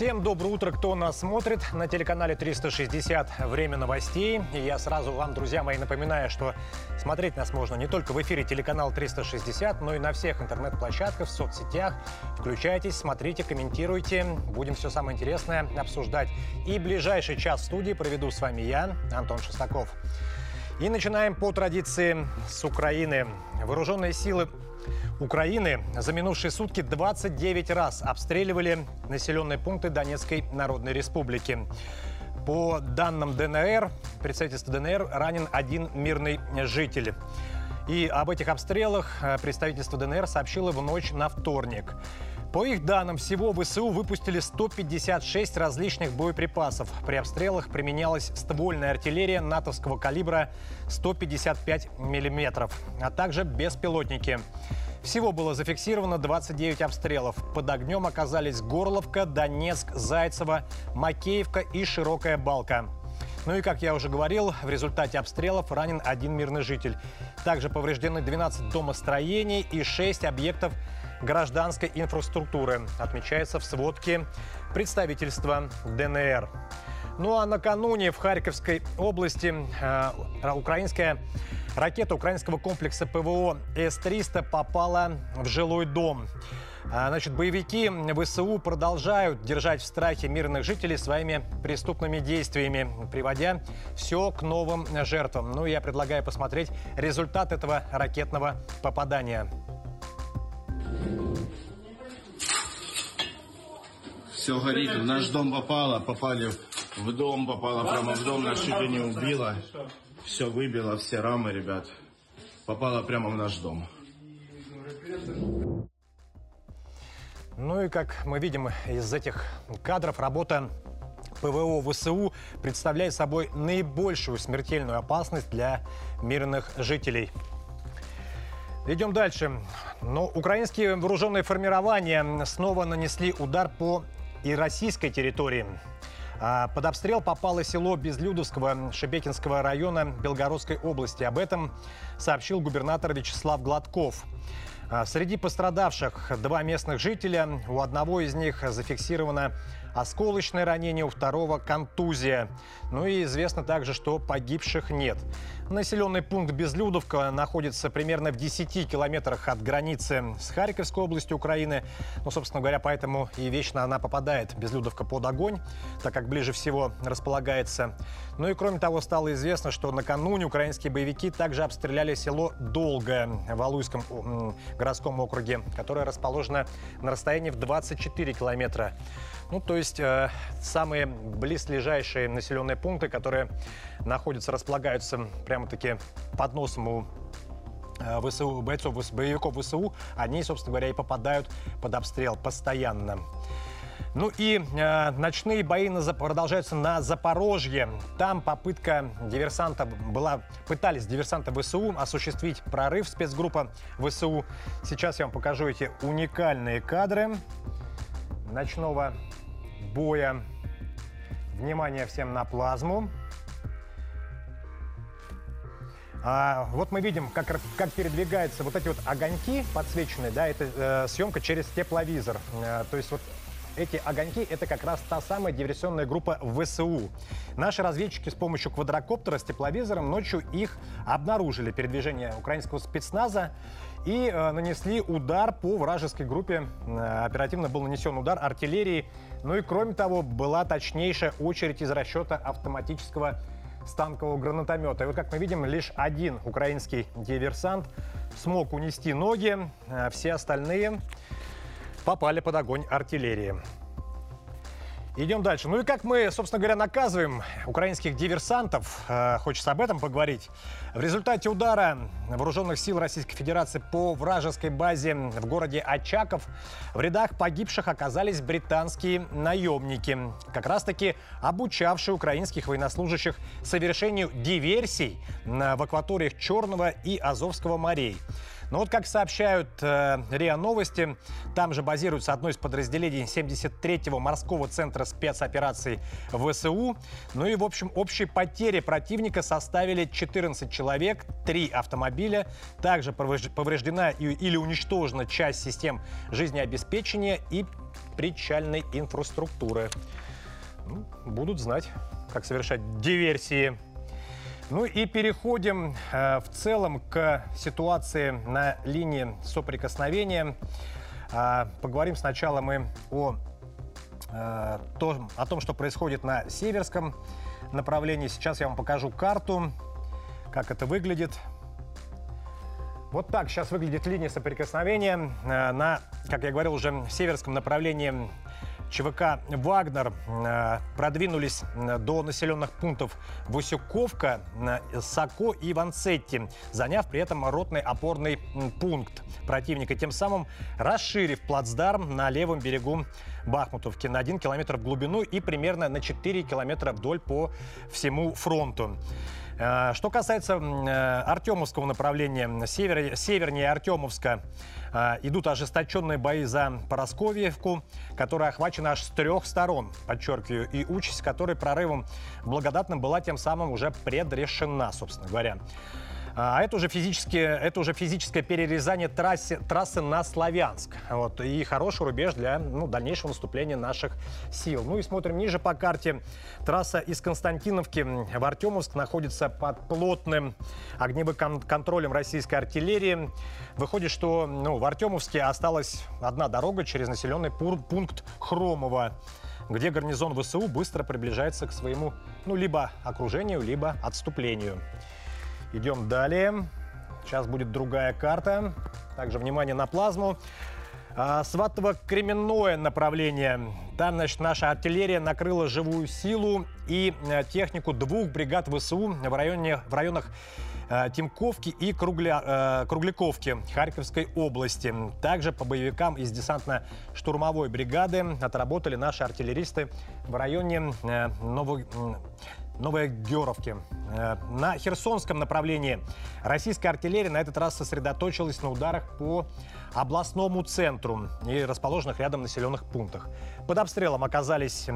Всем доброе утро, кто нас смотрит на телеканале 360 «Время новостей». И я сразу вам, друзья мои, напоминаю, что смотреть нас можно не только в эфире телеканал 360, но и на всех интернет-площадках, в соцсетях. Включайтесь, смотрите, комментируйте. Будем все самое интересное обсуждать. И ближайший час в студии проведу с вами я, Антон Шестаков. И начинаем по традиции с Украины. Вооруженные силы Украины за минувшие сутки 29 раз обстреливали населенные пункты Донецкой Народной Республики. По данным ДНР, представительства ДНР ранен один мирный житель. И об этих обстрелах э, представительство ДНР сообщило в ночь на вторник. По их данным, всего ВСУ выпустили 156 различных боеприпасов. При обстрелах применялась ствольная артиллерия натовского калибра 155 мм, а также беспилотники. Всего было зафиксировано 29 обстрелов. Под огнем оказались Горловка, Донецк, Зайцево, Макеевка и Широкая Балка. Ну и, как я уже говорил, в результате обстрелов ранен один мирный житель. Также повреждены 12 домостроений и 6 объектов гражданской инфраструктуры, отмечается в сводке представительства ДНР. Ну а накануне в Харьковской области э, украинская ракета украинского комплекса ПВО С-300 попала в жилой дом. А, значит, боевики ВСУ продолжают держать в страхе мирных жителей своими преступными действиями, приводя все к новым жертвам. Ну, я предлагаю посмотреть результат этого ракетного попадания. Все горит, в наш дом попало, попали в дом, попало прямо в дом, нас чуть ли не убило. Все выбило, все рамы, ребят. Попало прямо в наш дом. Ну и как мы видим из этих кадров, работа ПВО ВСУ представляет собой наибольшую смертельную опасность для мирных жителей. Идем дальше. Но украинские вооруженные формирования снова нанесли удар по и российской территории. А, под обстрел попало село Безлюдовского Шебекинского района Белгородской области. Об этом сообщил губернатор Вячеслав Гладков. А, среди пострадавших два местных жителя. У одного из них зафиксировано осколочное ранение, у второго контузия. Ну и известно также, что погибших нет. Населенный пункт Безлюдовка находится примерно в 10 километрах от границы с Харьковской областью Украины. Ну, собственно говоря, поэтому и вечно она попадает, Безлюдовка, под огонь, так как ближе всего располагается. Ну и кроме того, стало известно, что накануне украинские боевики также обстреляли село Долгое в Алуйском городском округе, которое расположено на расстоянии в 24 километра. Ну, то есть э, самые близлежащие населенные пункты, которые находятся, располагаются прямо-таки под носом у э, ВСУ, бойцов, боевиков ВСУ, они, собственно говоря, и попадают под обстрел постоянно. Ну и э, ночные бои на, продолжаются на Запорожье. Там попытка диверсанта была, пытались диверсанты ВСУ осуществить прорыв спецгруппа ВСУ. Сейчас я вам покажу эти уникальные кадры ночного боя. Внимание всем на плазму. А, вот мы видим, как, как передвигаются вот эти вот огоньки подсвеченные, да, это э, съемка через тепловизор. Э, то есть вот эти огоньки – это как раз та самая диверсионная группа ВСУ. Наши разведчики с помощью квадрокоптера с тепловизором ночью их обнаружили, передвижение украинского спецназа, и э, нанесли удар по вражеской группе. Э, оперативно был нанесен удар артиллерии. Ну и кроме того, была точнейшая очередь из расчета автоматического станкового гранатомета. И вот как мы видим, лишь один украинский диверсант смог унести ноги, э, все остальные попали под огонь артиллерии. Идем дальше. Ну и как мы, собственно говоря, наказываем украинских диверсантов, э, хочется об этом поговорить. В результате удара вооруженных сил Российской Федерации по вражеской базе в городе Очаков в рядах погибших оказались британские наемники, как раз-таки обучавшие украинских военнослужащих совершению диверсий в акваториях Черного и Азовского морей. Но вот как сообщают э, РИА Новости, там же базируется одно из подразделений 73-го морского центра спецопераций ВСУ. Ну и, в общем, общие потери противника составили 14 человек, 3 автомобиля. Также повреждена или уничтожена часть систем жизнеобеспечения и причальной инфраструктуры. Ну, будут знать, как совершать диверсии. Ну и переходим э, в целом к ситуации на линии соприкосновения. Э, поговорим сначала мы о, э, том, о том, что происходит на северском направлении. Сейчас я вам покажу карту, как это выглядит. Вот так сейчас выглядит линия соприкосновения э, на, как я говорил, уже северском направлении ЧВК «Вагнер» э, продвинулись э, до населенных пунктов Васюковка, э, Сако и Ванцетти, заняв при этом ротный опорный пункт противника, тем самым расширив плацдарм на левом берегу Бахмутовки на 1 километр в глубину и примерно на 4 километра вдоль по всему фронту. Что касается Артемовского направления, север, севернее Артемовска, а, идут ожесточенные бои за Поросковьевку, которая охвачена аж с трех сторон, подчеркиваю, и участь которой прорывом благодатным была тем самым уже предрешена, собственно говоря. А это уже, физические, это уже физическое перерезание трассы, трассы на Славянск. Вот, и хороший рубеж для ну, дальнейшего наступления наших сил. Ну и смотрим ниже по карте. Трасса из Константиновки в Артемовск находится под плотным огневым контролем российской артиллерии. Выходит, что ну, в Артемовске осталась одна дорога через населенный пункт Хромово где гарнизон ВСУ быстро приближается к своему, ну, либо окружению, либо отступлению. Идем далее. Сейчас будет другая карта. Также внимание на плазму. А, Сватово-Кременное направление. Там, значит, наша артиллерия накрыла живую силу и э, технику двух бригад ВСУ в, районе, в районах э, Тимковки и Кругля, э, Кругляковки Харьковской области. Также по боевикам из десантно-штурмовой бригады отработали наши артиллеристы в районе Нового Новой Геровки. Э, на Херсонском направлении российская артиллерия на этот раз сосредоточилась на ударах по областному центру и расположенных рядом населенных пунктах. Под обстрелом оказались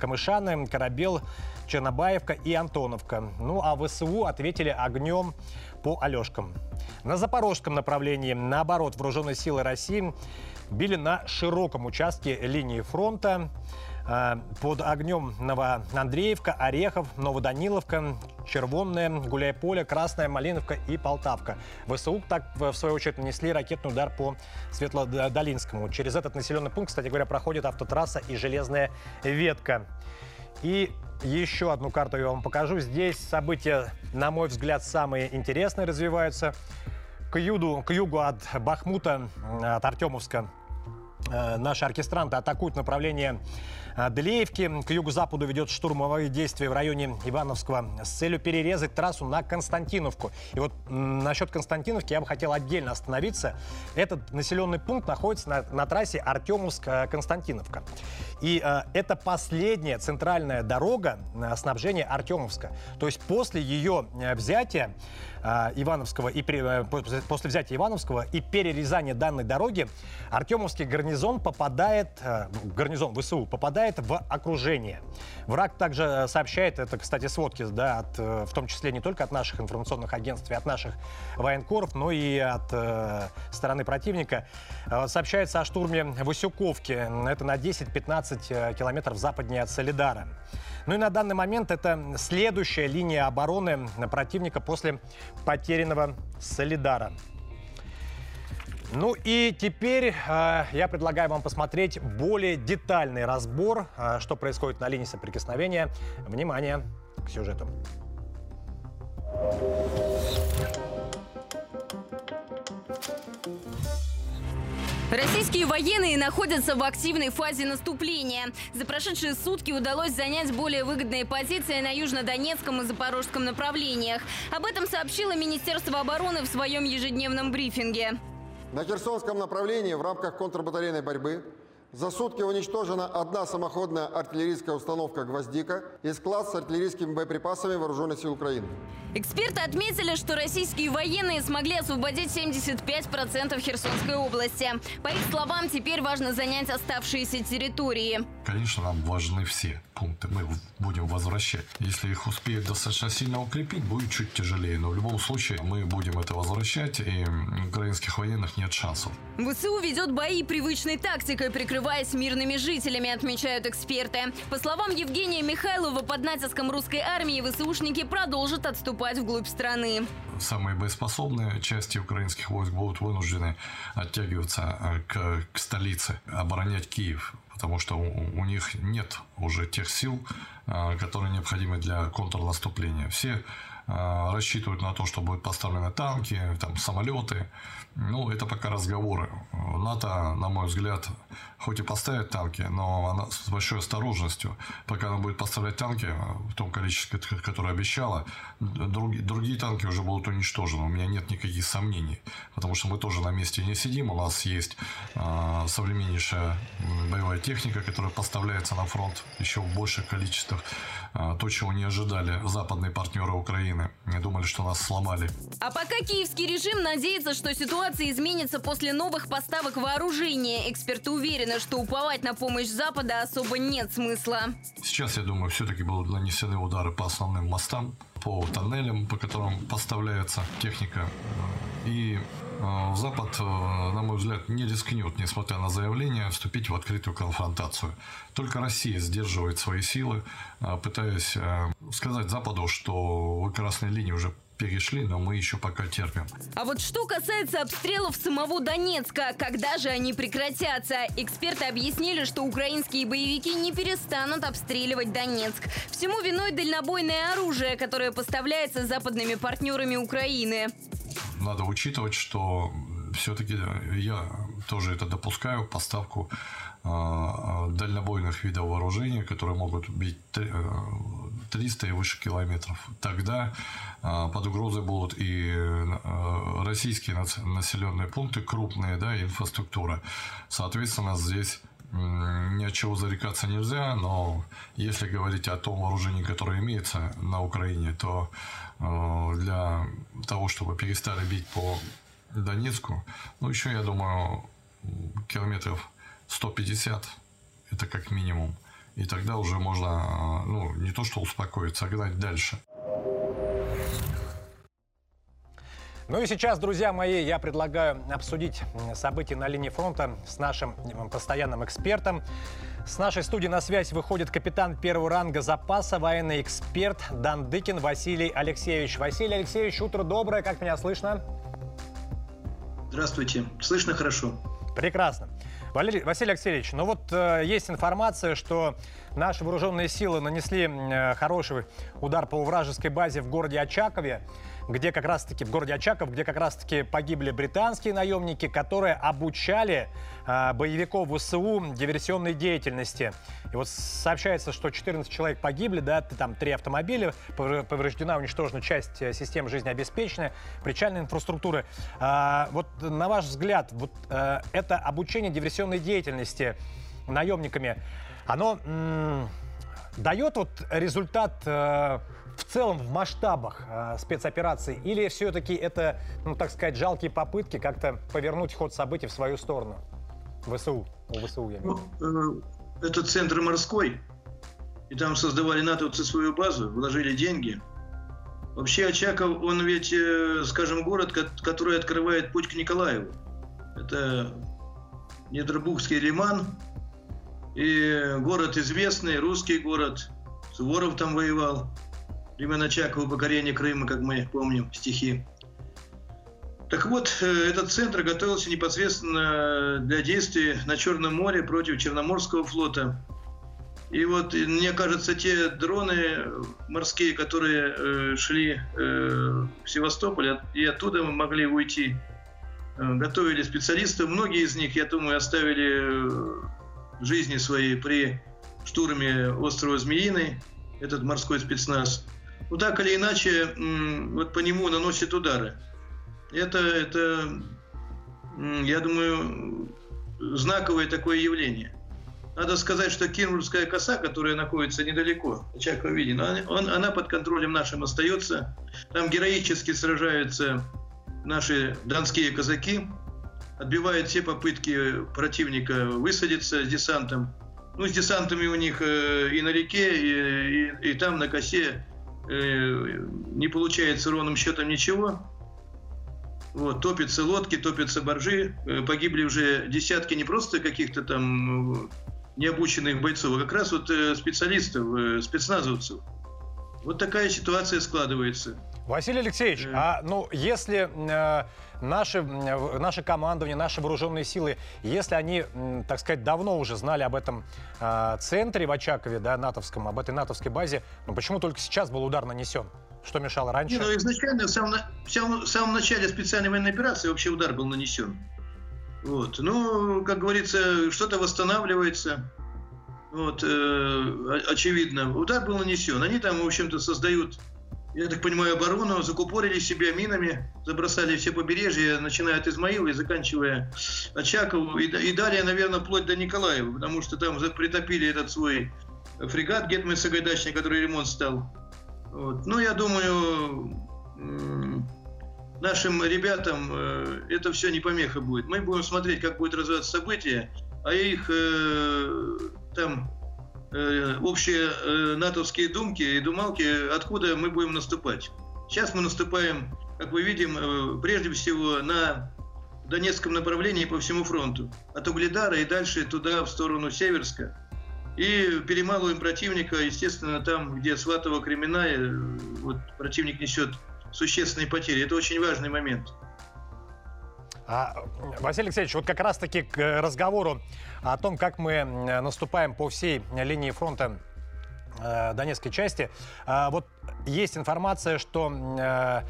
Камышаны, Корабел, Чернобаевка и Антоновка. Ну а ВСУ ответили огнем по Алешкам. На запорожском направлении, наоборот, вооруженные силы России били на широком участке линии фронта. Э, под огнем Новоандреевка, Орехов, Новоданиловка, Червонная, Гуляйполе, Красная, Малиновка и Полтавка. ВСУ так, в свою очередь, нанесли ракетный удар по Светлодолинскому. Через этот населенный пункт, кстати говоря, проходит автотрасса и железная ветка. И еще одну карту я вам покажу. Здесь события, на мой взгляд, самые интересные развиваются. К, юду, к югу от Бахмута, от Артемовска, э, наши оркестранты атакуют направление а, Делеевки. К юго-западу ведет штурмовые действия в районе Ивановского с целью перерезать трассу на Константиновку. И вот насчет Константиновки я бы хотел отдельно остановиться. Этот населенный пункт находится на, на трассе Артемовск-Константиновка. И э, это последняя центральная дорога э, снабжения Артемовска. То есть после ее э, взятия э, Ивановского и при, э, после взятия Ивановского и перерезания данной дороги Артемовский гарнизон попадает, э, гарнизон ВСУ попадает в окружение. Враг также сообщает, это, кстати, сводки, да, от, в том числе не только от наших информационных агентств и от наших военкоров, но и от э, стороны противника. Сообщается о штурме Васюковки. Это на 10-15 километров западнее от Солидара. Ну и на данный момент это следующая линия обороны противника после потерянного Солидара. Ну и теперь э, я предлагаю вам посмотреть более детальный разбор, э, что происходит на линии соприкосновения. Внимание к сюжету. Российские военные находятся в активной фазе наступления. За прошедшие сутки удалось занять более выгодные позиции на южнодонецком и запорожском направлениях. Об этом сообщило Министерство обороны в своем ежедневном брифинге. На Херсонском направлении в рамках контрбатарейной борьбы За сутки уничтожена одна самоходная артиллерийская установка «Гвоздика» и склад с артиллерийскими боеприпасами Вооруженных сил Украины. Эксперты отметили, что российские военные смогли освободить 75% Херсонской области. По их словам, теперь важно занять оставшиеся территории. Конечно, нам важны все пункты. Мы будем возвращать. Если их успеют достаточно сильно укрепить, будет чуть тяжелее. Но в любом случае мы будем это возвращать, и украинских военных нет шансов. ВСУ ведет бои привычной тактикой, прикрываясь мирными жителями, отмечают эксперты. По словам Евгения Михайлова, под натиском русской армии ВСУшники продолжат отступать вглубь страны. Самые боеспособные части украинских войск будут вынуждены оттягиваться э, к, к столице, оборонять Киев потому что у, у них нет уже тех сил, а, которые необходимы для контрнаступления. Все а, рассчитывают на то, что будут поставлены танки, там, самолеты. Ну, это пока разговоры. НАТО, на мой взгляд, хоть и поставит танки, но она с большой осторожностью. Пока она будет поставлять танки в том количестве, которое обещала, другие, другие танки уже будут уничтожены. У меня нет никаких сомнений. Потому что мы тоже на месте не сидим. У нас есть э, современнейшая боевая техника, которая поставляется на фронт еще в больших количествах. Э, то, чего не ожидали западные партнеры Украины. Не думали, что нас сломали. А пока киевский режим надеется, что ситуация изменится после новых поставок вооружения. Эксперты уверены, что уповать на помощь Запада особо нет смысла. Сейчас, я думаю, все-таки будут нанесены удары по основным мостам, по тоннелям, по которым поставляется техника. И э, Запад, э, на мой взгляд, не рискнет, несмотря на заявление, вступить в открытую конфронтацию. Только Россия сдерживает свои силы, э, пытаясь сказать Западу, что вы красной линии уже перешли, но мы еще пока терпим. А вот что касается обстрелов самого Донецка, когда же они прекратятся? Эксперты объяснили, что украинские боевики не перестанут обстреливать Донецк. Всему виной дальнобойное оружие, которое поставляется западными партнерами Украины. Надо учитывать, что все-таки я тоже это допускаю, поставку э, дальнобойных видов вооружения, которые могут бить 300 и выше километров. Тогда а, под угрозой будут и а, российские населенные пункты, крупные, да, инфраструктура. Соответственно, здесь ни от чего зарекаться нельзя, но если говорить о том вооружении, которое имеется на Украине, то а, для того, чтобы перестали бить по Донецку, ну, еще, я думаю, километров 150, это как минимум. И тогда уже можно, а, ну, не то что успокоиться, а гнать дальше. Ну и сейчас, друзья мои, я предлагаю обсудить события на линии фронта с нашим постоянным экспертом. С нашей студии на связь выходит капитан первого ранга запаса, военный эксперт Дандыкин Василий Алексеевич. Василий Алексеевич, утро доброе, как меня слышно? Здравствуйте, слышно хорошо. Прекрасно. Василий Алексеевич, ну вот э, есть информация, что наши вооруженные силы нанесли э, хороший удар по вражеской базе в городе Очакове где как раз-таки, в городе Очаков, где как раз-таки погибли британские наемники, которые обучали э, боевиков ВСУ диверсионной деятельности. И вот сообщается, что 14 человек погибли, да, там три автомобиля, повреждена, уничтожена часть э, системы жизнеобеспечения, причальной инфраструктуры. А, вот на ваш взгляд, вот а, это обучение диверсионной деятельности наемниками, оно дает вот результат а, в целом в масштабах э, спецоперации? Или все-таки это, ну так сказать, жалкие попытки как-то повернуть ход событий в свою сторону? ВСУ, у ВСУ я имею ну, э, Это центр морской, и там создавали натовцы свою базу, вложили деньги. Вообще Очаков, он ведь, э, скажем, город, который открывает путь к Николаеву. Это Недробухский лиман, и город известный, русский город. Суворов там воевал времен Очакова покорение Крыма, как мы помним, стихи. Так вот, э, этот центр готовился непосредственно для действий на Черном море против Черноморского флота. И вот, мне кажется, те дроны морские, которые э, шли э, в Севастополь и оттуда могли уйти, э, готовили специалисты. Многие из них, я думаю, оставили э, жизни свои при штурме острова Змеиный, этот морской спецназ ну так или иначе, вот по нему наносят удары. Это, это я думаю, знаковое такое явление. надо сказать, что Кирмурская коса, которая находится недалеко, Очакова виден, он, она под контролем нашим остается. Там героически сражаются наши донские казаки, отбивают все попытки противника высадиться с десантом. Ну, с десантами у них э, и на реке, и, и, и там на косе не получается ровным счетом ничего. Вот, топятся лодки, топятся боржи, э, погибли уже десятки не просто каких-то там необученных бойцов, а как раз вот э, специалистов, э, спецназовцев. Вот такая ситуация складывается. Василий Алексеевич, а ну если э, наши, наше командование, наши вооруженные силы, если они, так сказать, давно уже знали об этом э, центре в Очакове, да, натовском, об этой натовской базе, ну почему только сейчас был удар нанесен? Что мешало раньше? Не, ну, изначально, в самом, в, самом, в самом начале специальной военной операции вообще удар был нанесен. Вот. Ну, как говорится, что-то восстанавливается. Вот, э, очевидно. Удар был нанесен. Они там, в общем-то, создают, я так понимаю, оборону, закупорили себя минами, забросали все побережья, начиная от Измаила и заканчивая Очакову. И, и далее, наверное, вплоть до Николаева, потому что там притопили этот свой фрегат Гетман Сагайдачный, который ремонт стал. Вот. Ну, я думаю, нашим ребятам э, это все не помеха будет. Мы будем смотреть, как будет развиваться события, а их э, там общие натовские думки и думалки, откуда мы будем наступать. Сейчас мы наступаем, как мы видим, прежде всего на Донецком направлении по всему фронту. От Угледара и дальше туда, в сторону Северска. И перемалываем противника, естественно, там, где Сватово, Кременная, вот противник несет существенные потери. Это очень важный момент. А, Василий Алексеевич, вот как раз-таки к разговору о том, как мы наступаем по всей линии фронта э, Донецкой части. Э, вот есть информация, что э,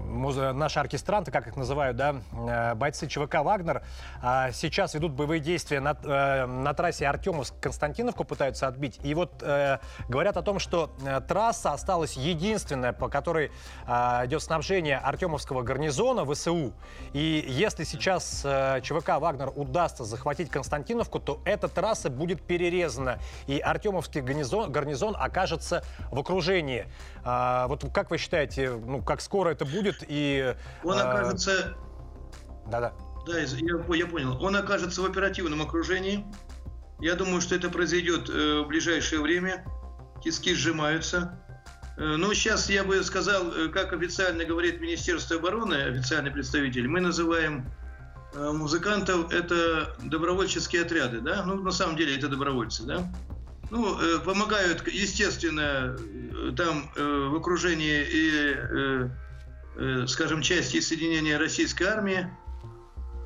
наши оркестранты, как их называют, да, э, бойцы ЧВК «Вагнер», а, сейчас ведут боевые действия на, э, на трассе Артемовск-Константиновку, пытаются отбить. И вот э, говорят о том, что трасса осталась единственная, по которой а, идет снабжение Артемовского гарнизона ВСУ. И если сейчас ЧВК «Вагнер» удастся захватить Константиновку, то эта трасса будет перерезана, и Артемовский гарнизон, гарнизон окажется в окружении. А, вот как вы считаете, ну, как скоро это будет? И, Он а... окажется... Да-да. Да, я, я понял. Он окажется в оперативном окружении. Я думаю, что это произойдет э, в ближайшее время. Тиски сжимаются. Э, ну, сейчас я бы сказал, э, как официально говорит Министерство обороны, официальный представитель, мы называем э, музыкантов это добровольческие отряды, да? Ну, на самом деле это добровольцы, да? Ну, э, помогают, естественно, э, там э, в окружении и, скажем, части соединения российской армии.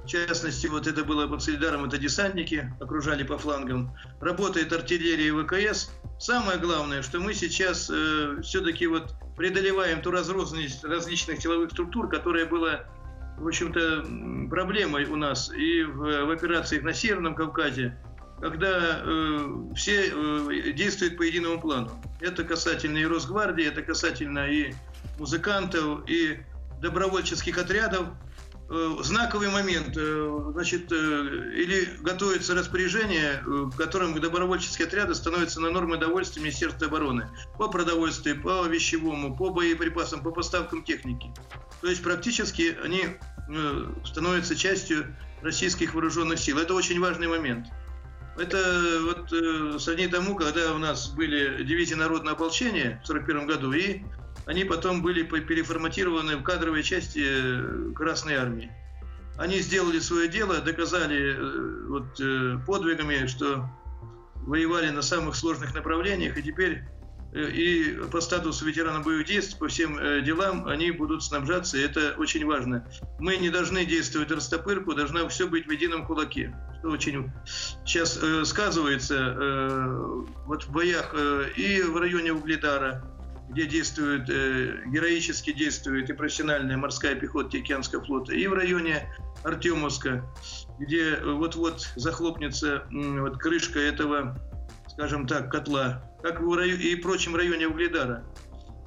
В частности, вот это было под Солидаром, это десантники, окружали по флангам. Работает артиллерия и ВКС. Самое главное, что мы сейчас э, все-таки вот преодолеваем ту разрозненность различных силовых структур, которая была, в общем-то, проблемой у нас и в, в операциях на Северном Кавказе, когда э, все э, действуют по единому плану. Это касательно и Росгвардии, это касательно и музыкантов, и добровольческих отрядов. Э, знаковый момент, э, значит, э, или готовится распоряжение, э, в котором добровольческие отряды становятся на нормы довольствия Министерства обороны по продовольствию, по вещевому, по боеприпасам, по поставкам техники. То есть практически они э, становятся частью российских вооруженных сил. Это очень важный момент. Это вот э, сродни тому, когда у нас были дивизии народного ополчения в 1941 году, и они потом были переформатированы в кадровые части э, Красной Армии. Они сделали свое дело, доказали э, вот, э, подвигами, что воевали на самых сложных направлениях, и теперь и по статусу ветерана боевых действий, по всем э, делам они будут снабжаться, и это очень важно. Мы не должны действовать растопырку, должна все быть в едином кулаке, что очень сейчас э, сказывается э, вот в боях э, и в районе Угледара, где действует, э, героически действует и профессиональная морская пехота Тихоокеанского флота, и в районе Артемовска, где вот-вот захлопнется э, вот крышка этого, скажем так, котла как в районе, и прочем районе Угледара.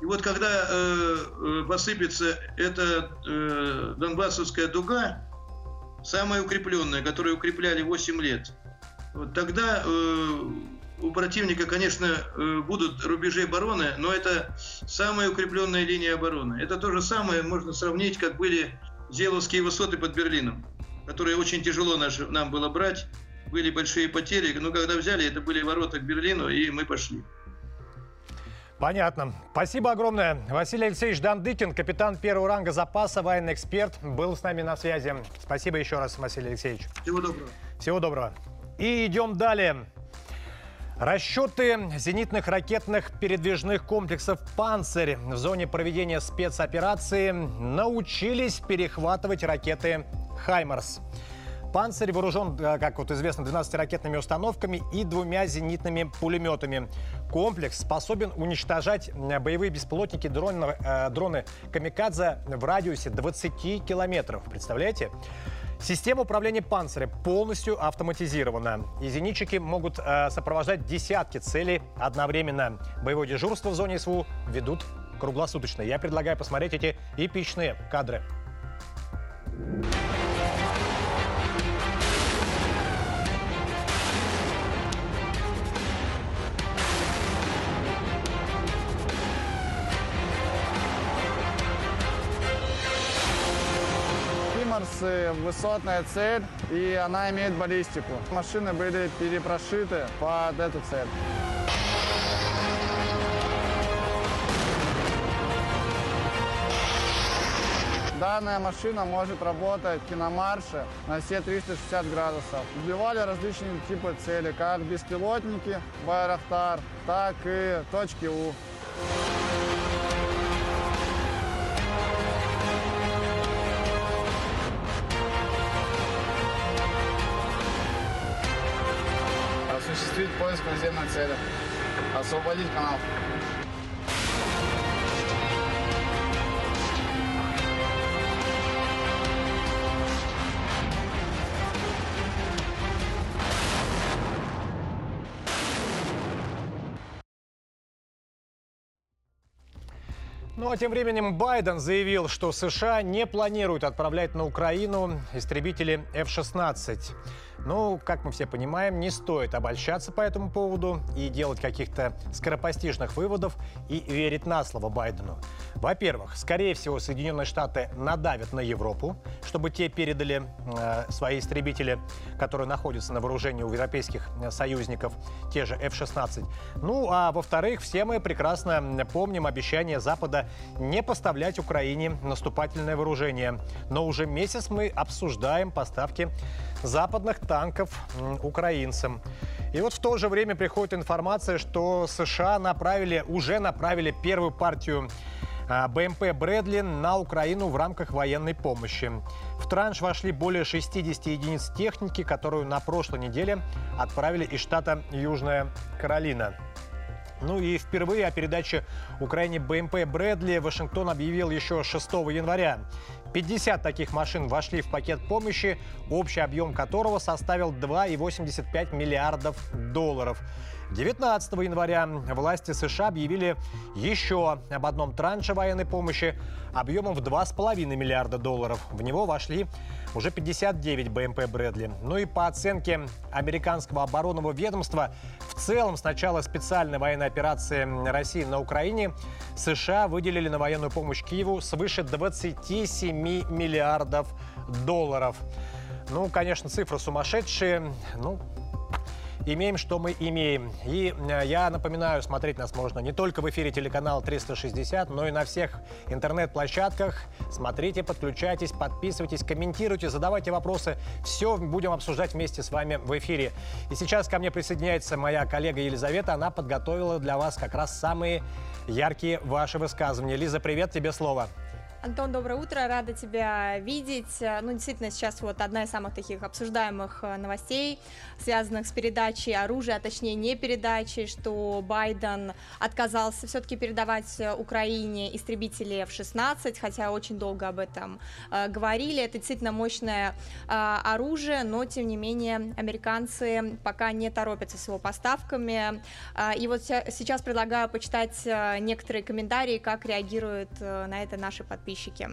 И вот когда э, э, посыпется эта э, Донбассовская дуга, самая укрепленная, которую укрепляли 8 лет, вот тогда э, у противника, конечно, э, будут рубежи обороны, но это самая укрепленная линия обороны. Это то же самое можно сравнить, как были Зеловские высоты под Берлином, которые очень тяжело наш, нам было брать. Были большие потери, но когда взяли, это были ворота к Берлину, и мы пошли. Понятно. Спасибо огромное. Василий Алексеевич Дандыкин, капитан первого ранга запаса, военный эксперт, был с нами на связи. Спасибо еще раз, Василий Алексеевич. Всего доброго. Всего доброго. И идем далее. Расчеты зенитных ракетных передвижных комплексов «Панцирь» в зоне проведения спецоперации научились перехватывать ракеты «Хаймарс». «Панцирь» вооружен, э, как вот известно, 12 ракетными установками и двумя зенитными пулеметами. Комплекс способен уничтожать э, боевые беспилотники дроны, э, дроны «Камикадзе» в радиусе 20 километров. Представляете? Система управления «Панциря» полностью автоматизирована. И зенитчики могут сопровождать десятки целей одновременно. Боевое дежурство в зоне СВУ ведут круглосуточно. Я предлагаю посмотреть эти эпичные кадры. Хаймарс – высотная цель, и она имеет баллистику. Машины были перепрошиты под эту цель. Данная машина может работать в киномарше на все 360 градусов. Сбивали различные типы цели, как беспилотники, Байрактар, так и точки У. поиск наземной цели, освободить канал. Ну а тем временем Байден заявил, что США не планируют отправлять на Украину истребители F-16. Ну, как мы все понимаем, не стоит обольщаться по этому поводу и делать каких-то скоропостижных выводов и верить на слово Байдену. Во-первых, скорее всего, Соединенные Штаты надавят на Европу, чтобы те передали э, свои истребители, которые находятся на вооружении у европейских э, союзников, те же F-16. Ну, а во-вторых, все мы прекрасно помним обещание Запада не поставлять Украине наступательное вооружение. Но уже месяц мы обсуждаем поставки западных танков украинцам. И вот в то же время приходит информация, что США направили, уже направили первую партию а, БМП «Брэдли» на Украину в рамках военной помощи. В транш вошли более 60 единиц техники, которую на прошлой неделе отправили из штата Южная Каролина. Ну и впервые о передаче Украине БМП «Брэдли» Вашингтон объявил еще 6 января. 50 таких машин вошли в пакет помощи, общий объем которого составил 2,85 миллиардов долларов. 19 января власти США объявили еще об одном транше военной помощи объемом в 2,5 миллиарда долларов. В него вошли уже 59 БМП «Брэдли». Ну и по оценке американского оборонного ведомства, в целом с начала специальной военной операции России на Украине США выделили на военную помощь Киеву свыше 27 миллиардов долларов. Ну, конечно, цифры сумасшедшие. Ну, имеем, что мы имеем. И э, я напоминаю, смотреть нас можно не только в эфире телеканала 360, но и на всех интернет-площадках. Смотрите, подключайтесь, подписывайтесь, комментируйте, задавайте вопросы. Все будем обсуждать вместе с вами в эфире. И сейчас ко мне присоединяется моя коллега Елизавета. Она подготовила для вас как раз самые яркие ваши высказывания. Лиза, привет, тебе слово. Антон, доброе утро, рада тебя видеть. Ну, действительно, сейчас вот одна из самых таких обсуждаемых э, новостей, связанных с передачей оружия, а точнее не передачей, что Байден отказался все-таки передавать Украине истребители F-16, хотя очень долго об этом э, говорили. Это действительно мощное э, оружие, но, тем не менее, американцы пока не торопятся с его поставками. Э, и вот сейчас предлагаю почитать э, некоторые комментарии, как реагируют э, на это наши подписчики подписчики.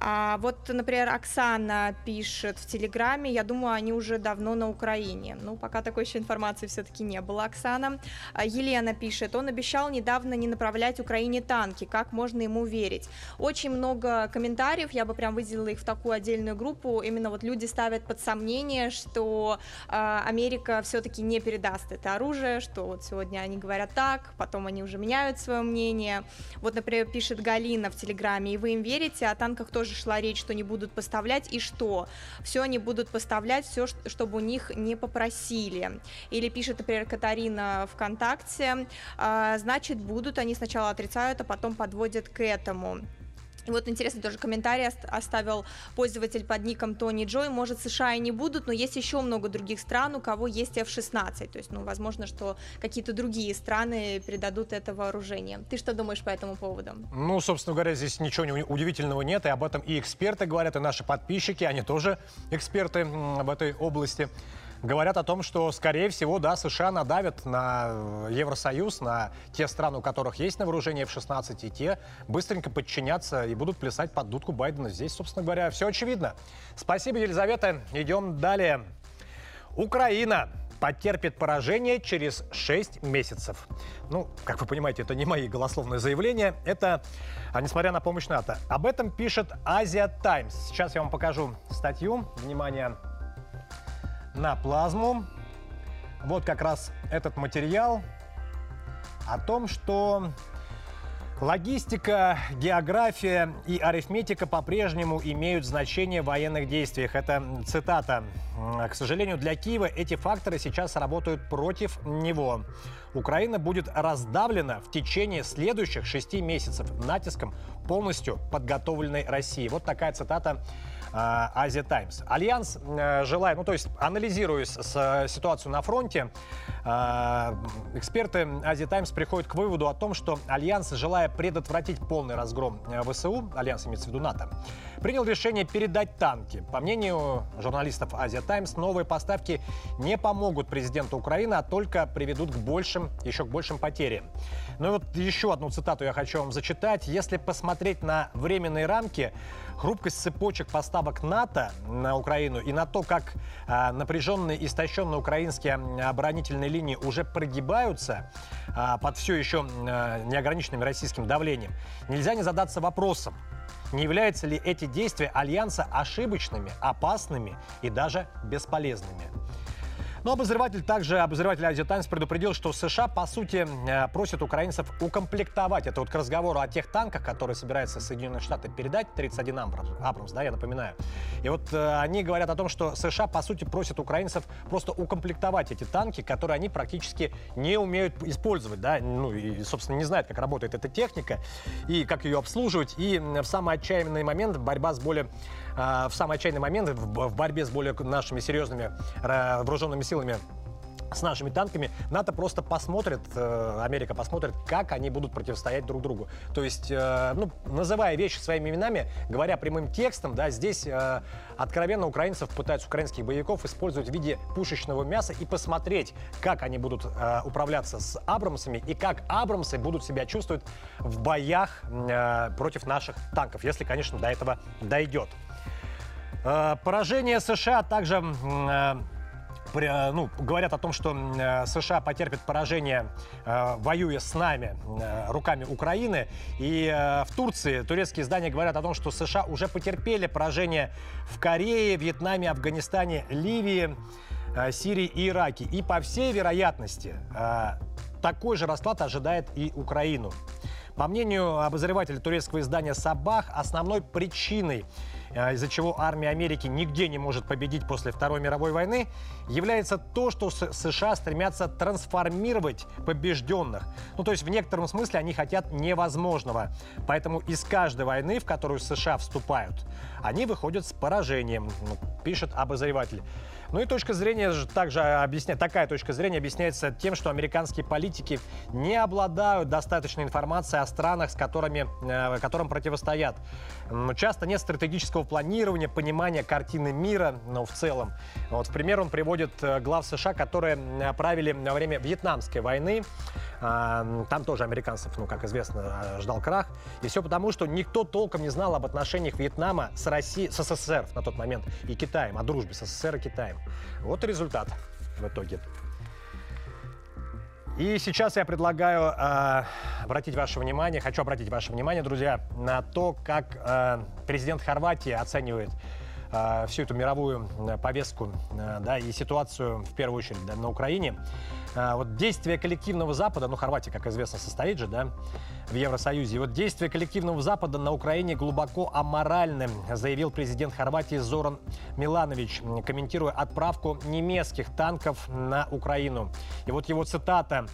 А вот, например, Оксана пишет в Телеграме, я думаю, они уже давно на Украине. Ну, пока такой еще информации все-таки не было, Оксана. А Елена пишет, он обещал недавно не направлять Украине танки, как можно ему верить? Очень много комментариев, я бы прям выделила их в такую отдельную группу, именно вот люди ставят под сомнение, что э, Америка все-таки не передаст это оружие, что вот сегодня они говорят так, потом они уже меняют свое мнение. Вот, например, пишет Галина в Телеграме, и вы им верите, о танках тоже шла речь, что не будут поставлять, и что? Все они будут поставлять, все, чтобы у них не попросили. Или пишет, например, Катарина ВКонтакте, э, значит, будут, они сначала отрицают, а потом подводят к этому. И вот интересный тоже комментарий оставил пользователь под ником Тони Джой. Может, США и не будут, но есть еще много других стран, у кого есть F-16. То есть, ну, возможно, что какие-то другие страны передадут это вооружение. Ты что думаешь по этому поводу? Ну, собственно говоря, здесь ничего удивительного нет, и об этом и эксперты говорят, и наши подписчики, они тоже эксперты в этой области говорят о том, что, скорее всего, да, США надавят на Евросоюз, на те страны, у которых есть на вооружении F-16, и те быстренько подчинятся и будут плясать под дудку Байдена. Здесь, собственно говоря, все очевидно. Спасибо, Елизавета. Идем далее. Украина потерпит поражение через 6 месяцев. Ну, как вы понимаете, это не мои голословные заявления, это, а, несмотря на помощь НАТО. Об этом пишет Азия Таймс. Сейчас я вам покажу статью. Внимание, на плазму. Вот как раз этот материал о том, что Логистика, география и арифметика по-прежнему имеют значение в военных действиях. Это цитата. К сожалению, для Киева эти факторы сейчас работают против него. Украина будет раздавлена в течение следующих шести месяцев натиском полностью подготовленной России. Вот такая цитата Азия Таймс. Альянс, э, желая, ну то есть анализируя с, ситуацию на фронте, а, эксперты Азия Таймс приходят к выводу о том, что Альянс, желая предотвратить полный разгром э, ВСУ, Альянс имеется в виду НАТО, принял решение передать танки. По мнению журналистов Азия Таймс, новые поставки не помогут президенту Украины, а только приведут к большим, еще к большим потерям. Ну и вот еще одну цитату я хочу вам зачитать. Если посмотреть на временные рамки, хрупкость цепочек поставок НАТО на Украину и на то, как а, напряженные, истощенные украинские оборонительные линии уже прогибаются а, под все еще а, неограниченным российским давлением, нельзя не задаться вопросом, не являются ли эти действия Альянса ошибочными, опасными и даже бесполезными? Но обозреватель также, обозреватель Азия Таймс предупредил, что США, по сути, э, просят украинцев укомплектовать. Это вот к разговору о тех танках, которые собираются Соединенные Штаты передать, 31 Абрамс, Абрамс да, я напоминаю. И вот э, они говорят о том, что США, по сути, просят украинцев просто укомплектовать эти танки, которые они практически не умеют использовать, да, ну и, собственно, не знают, как работает эта техника и как ее обслуживать. И в самый отчаянный момент борьба с более в самый отчаянный момент в борьбе с более нашими серьезными вооруженными силами с нашими танками, НАТО просто посмотрит, э, Америка посмотрит, как они будут противостоять друг другу. То есть, э, ну, называя вещи своими именами, говоря прямым текстом, да, здесь э, откровенно украинцев пытаются украинских боевиков использовать в виде пушечного мяса и посмотреть, как они будут управляться с Абрамсами и как Абрамсы будут себя чувствовать в боях против наших танков, если, конечно, до этого дойдет. Э, поражение США также э, ну, говорят о том, что э, США потерпит поражение, воюя с нами руками Украины. И в Турции турецкие издания говорят о том, что США уже потерпели поражение в Корее, Вьетнаме, Афганистане, Ливии, Сирии и Ираке. И по всей вероятности такой же расклад ожидает и Украину. По мнению обозревателя турецкого издания «Сабах», основной причиной Э, из-за чего армия Америки нигде не может победить после Второй мировой войны, является то, что США стремятся трансформировать побежденных. Ну, то есть в некотором смысле они хотят невозможного. Поэтому из каждой войны, в которую США вступают, они выходят с поражением, ну, пишет обозреватель. Ну и точка зрения также объясняет, такая точка зрения объясняется тем, что американские политики не обладают достаточной информацией о странах, с которыми, э, которым противостоят. Часто нет стратегического планирования, понимания картины мира, но в целом. Вот, в пример он приводит э, глав США, которые правили во время Вьетнамской войны. А, там тоже американцев, ну, как известно, э, ждал крах. И все потому, что никто толком не знал об отношениях Вьетнама с Россией, с СССР на тот момент и Китаем, о дружбе с СССР и Китаем. Вот результат в итоге. И сейчас я предлагаю э, обратить ваше внимание, хочу обратить ваше внимание, друзья, на то, как э, президент Хорватии оценивает э, всю эту мировую э, повестку э, да, и ситуацию, в первую очередь, да, на Украине. Э, вот действия коллективного Запада, ну, Хорватия, как известно, состоит же, да, в Евросоюзе. И вот действия коллективного Запада на Украине глубоко аморальны, заявил президент Хорватии Зоран Миланович, комментируя отправку немецких танков на Украину. И вот его цитата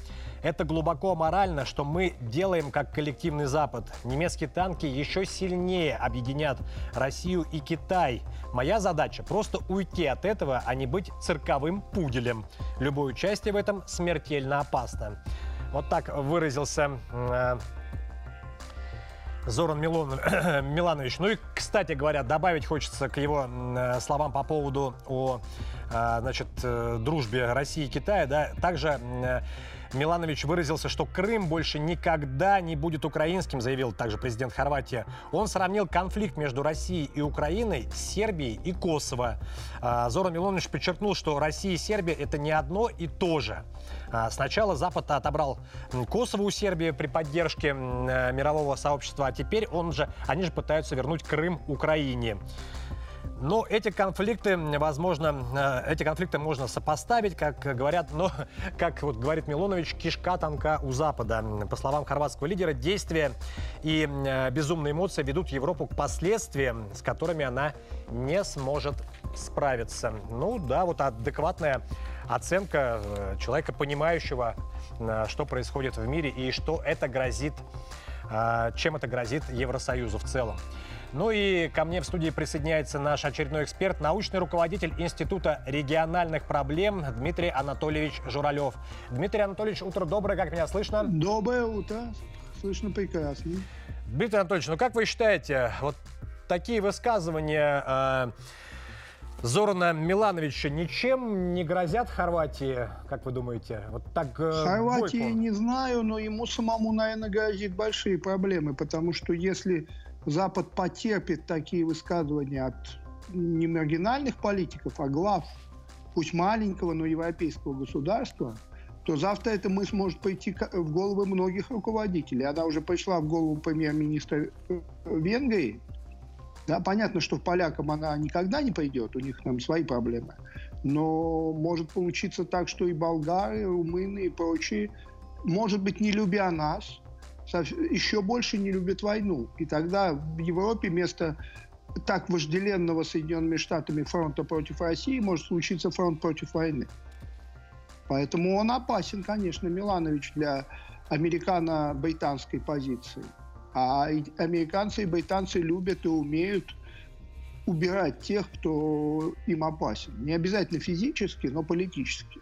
это глубоко морально, что мы делаем как коллективный Запад. Немецкие танки еще сильнее объединят Россию и Китай. Моя задача просто уйти от этого, а не быть цирковым пуделем. Любое участие в этом смертельно опасно. Вот так выразился э, Зоран Милон, Миланович. Ну и, кстати говоря, добавить хочется к его э, словам по поводу о э, значит, э, дружбе России и Китая. Да, также Миланович выразился, что Крым больше никогда не будет украинским, заявил также президент Хорватии. Он сравнил конфликт между Россией и Украиной с Сербией и Косово. А, Зоран Миланович подчеркнул, что Россия и Сербия – это не одно и то же. А, сначала Запад отобрал Косово у Сербии при поддержке мирового сообщества, а теперь он же, они же пытаются вернуть Крым Украине. Но эти конфликты, возможно, э, эти конфликты можно сопоставить, как говорят, но, как вот говорит Милонович, кишка танка у Запада. По словам хорватского лидера, действия и э, безумные эмоции ведут Европу к последствиям, с которыми она не сможет справиться. Ну да, вот адекватная оценка э, человека, понимающего, что происходит в мире и что это грозит, чем это грозит Евросоюзу в целом. Ну и ко мне в студии присоединяется наш очередной эксперт, научный руководитель Института региональных проблем Дмитрий Анатольевич Журалев. Дмитрий Анатольевич, утро доброе, как меня слышно? Доброе утро, слышно прекрасно. Дмитрий Анатольевич, ну как вы считаете, вот такие высказывания э, Зорана Милановича ничем не грозят Хорватии, как вы думаете? Вот так э, Хорватии бойко. не знаю, но ему самому, наверное, грозит большие проблемы, потому что если Запад потерпит такие высказывания от не маргинальных политиков, а глав, пусть маленького, но европейского государства, то завтра эта мысль может пойти в головы многих руководителей. Она уже пришла в голову премьер-министра э, Венгрии. Да, понятно, что полякам она никогда не пойдет, у них там свои проблемы. Но может получиться так, что и болгары, и румыны и прочие, может быть, не любя нас, еще больше не любят войну. И тогда в Европе вместо так вожделенного Соединенными Штатами фронта против России может случиться фронт против войны. Поэтому он опасен, конечно, Миланович для американо-британской позиции. А американцы и британцы любят и умеют убирать тех, кто им опасен. Не обязательно физически, но политически.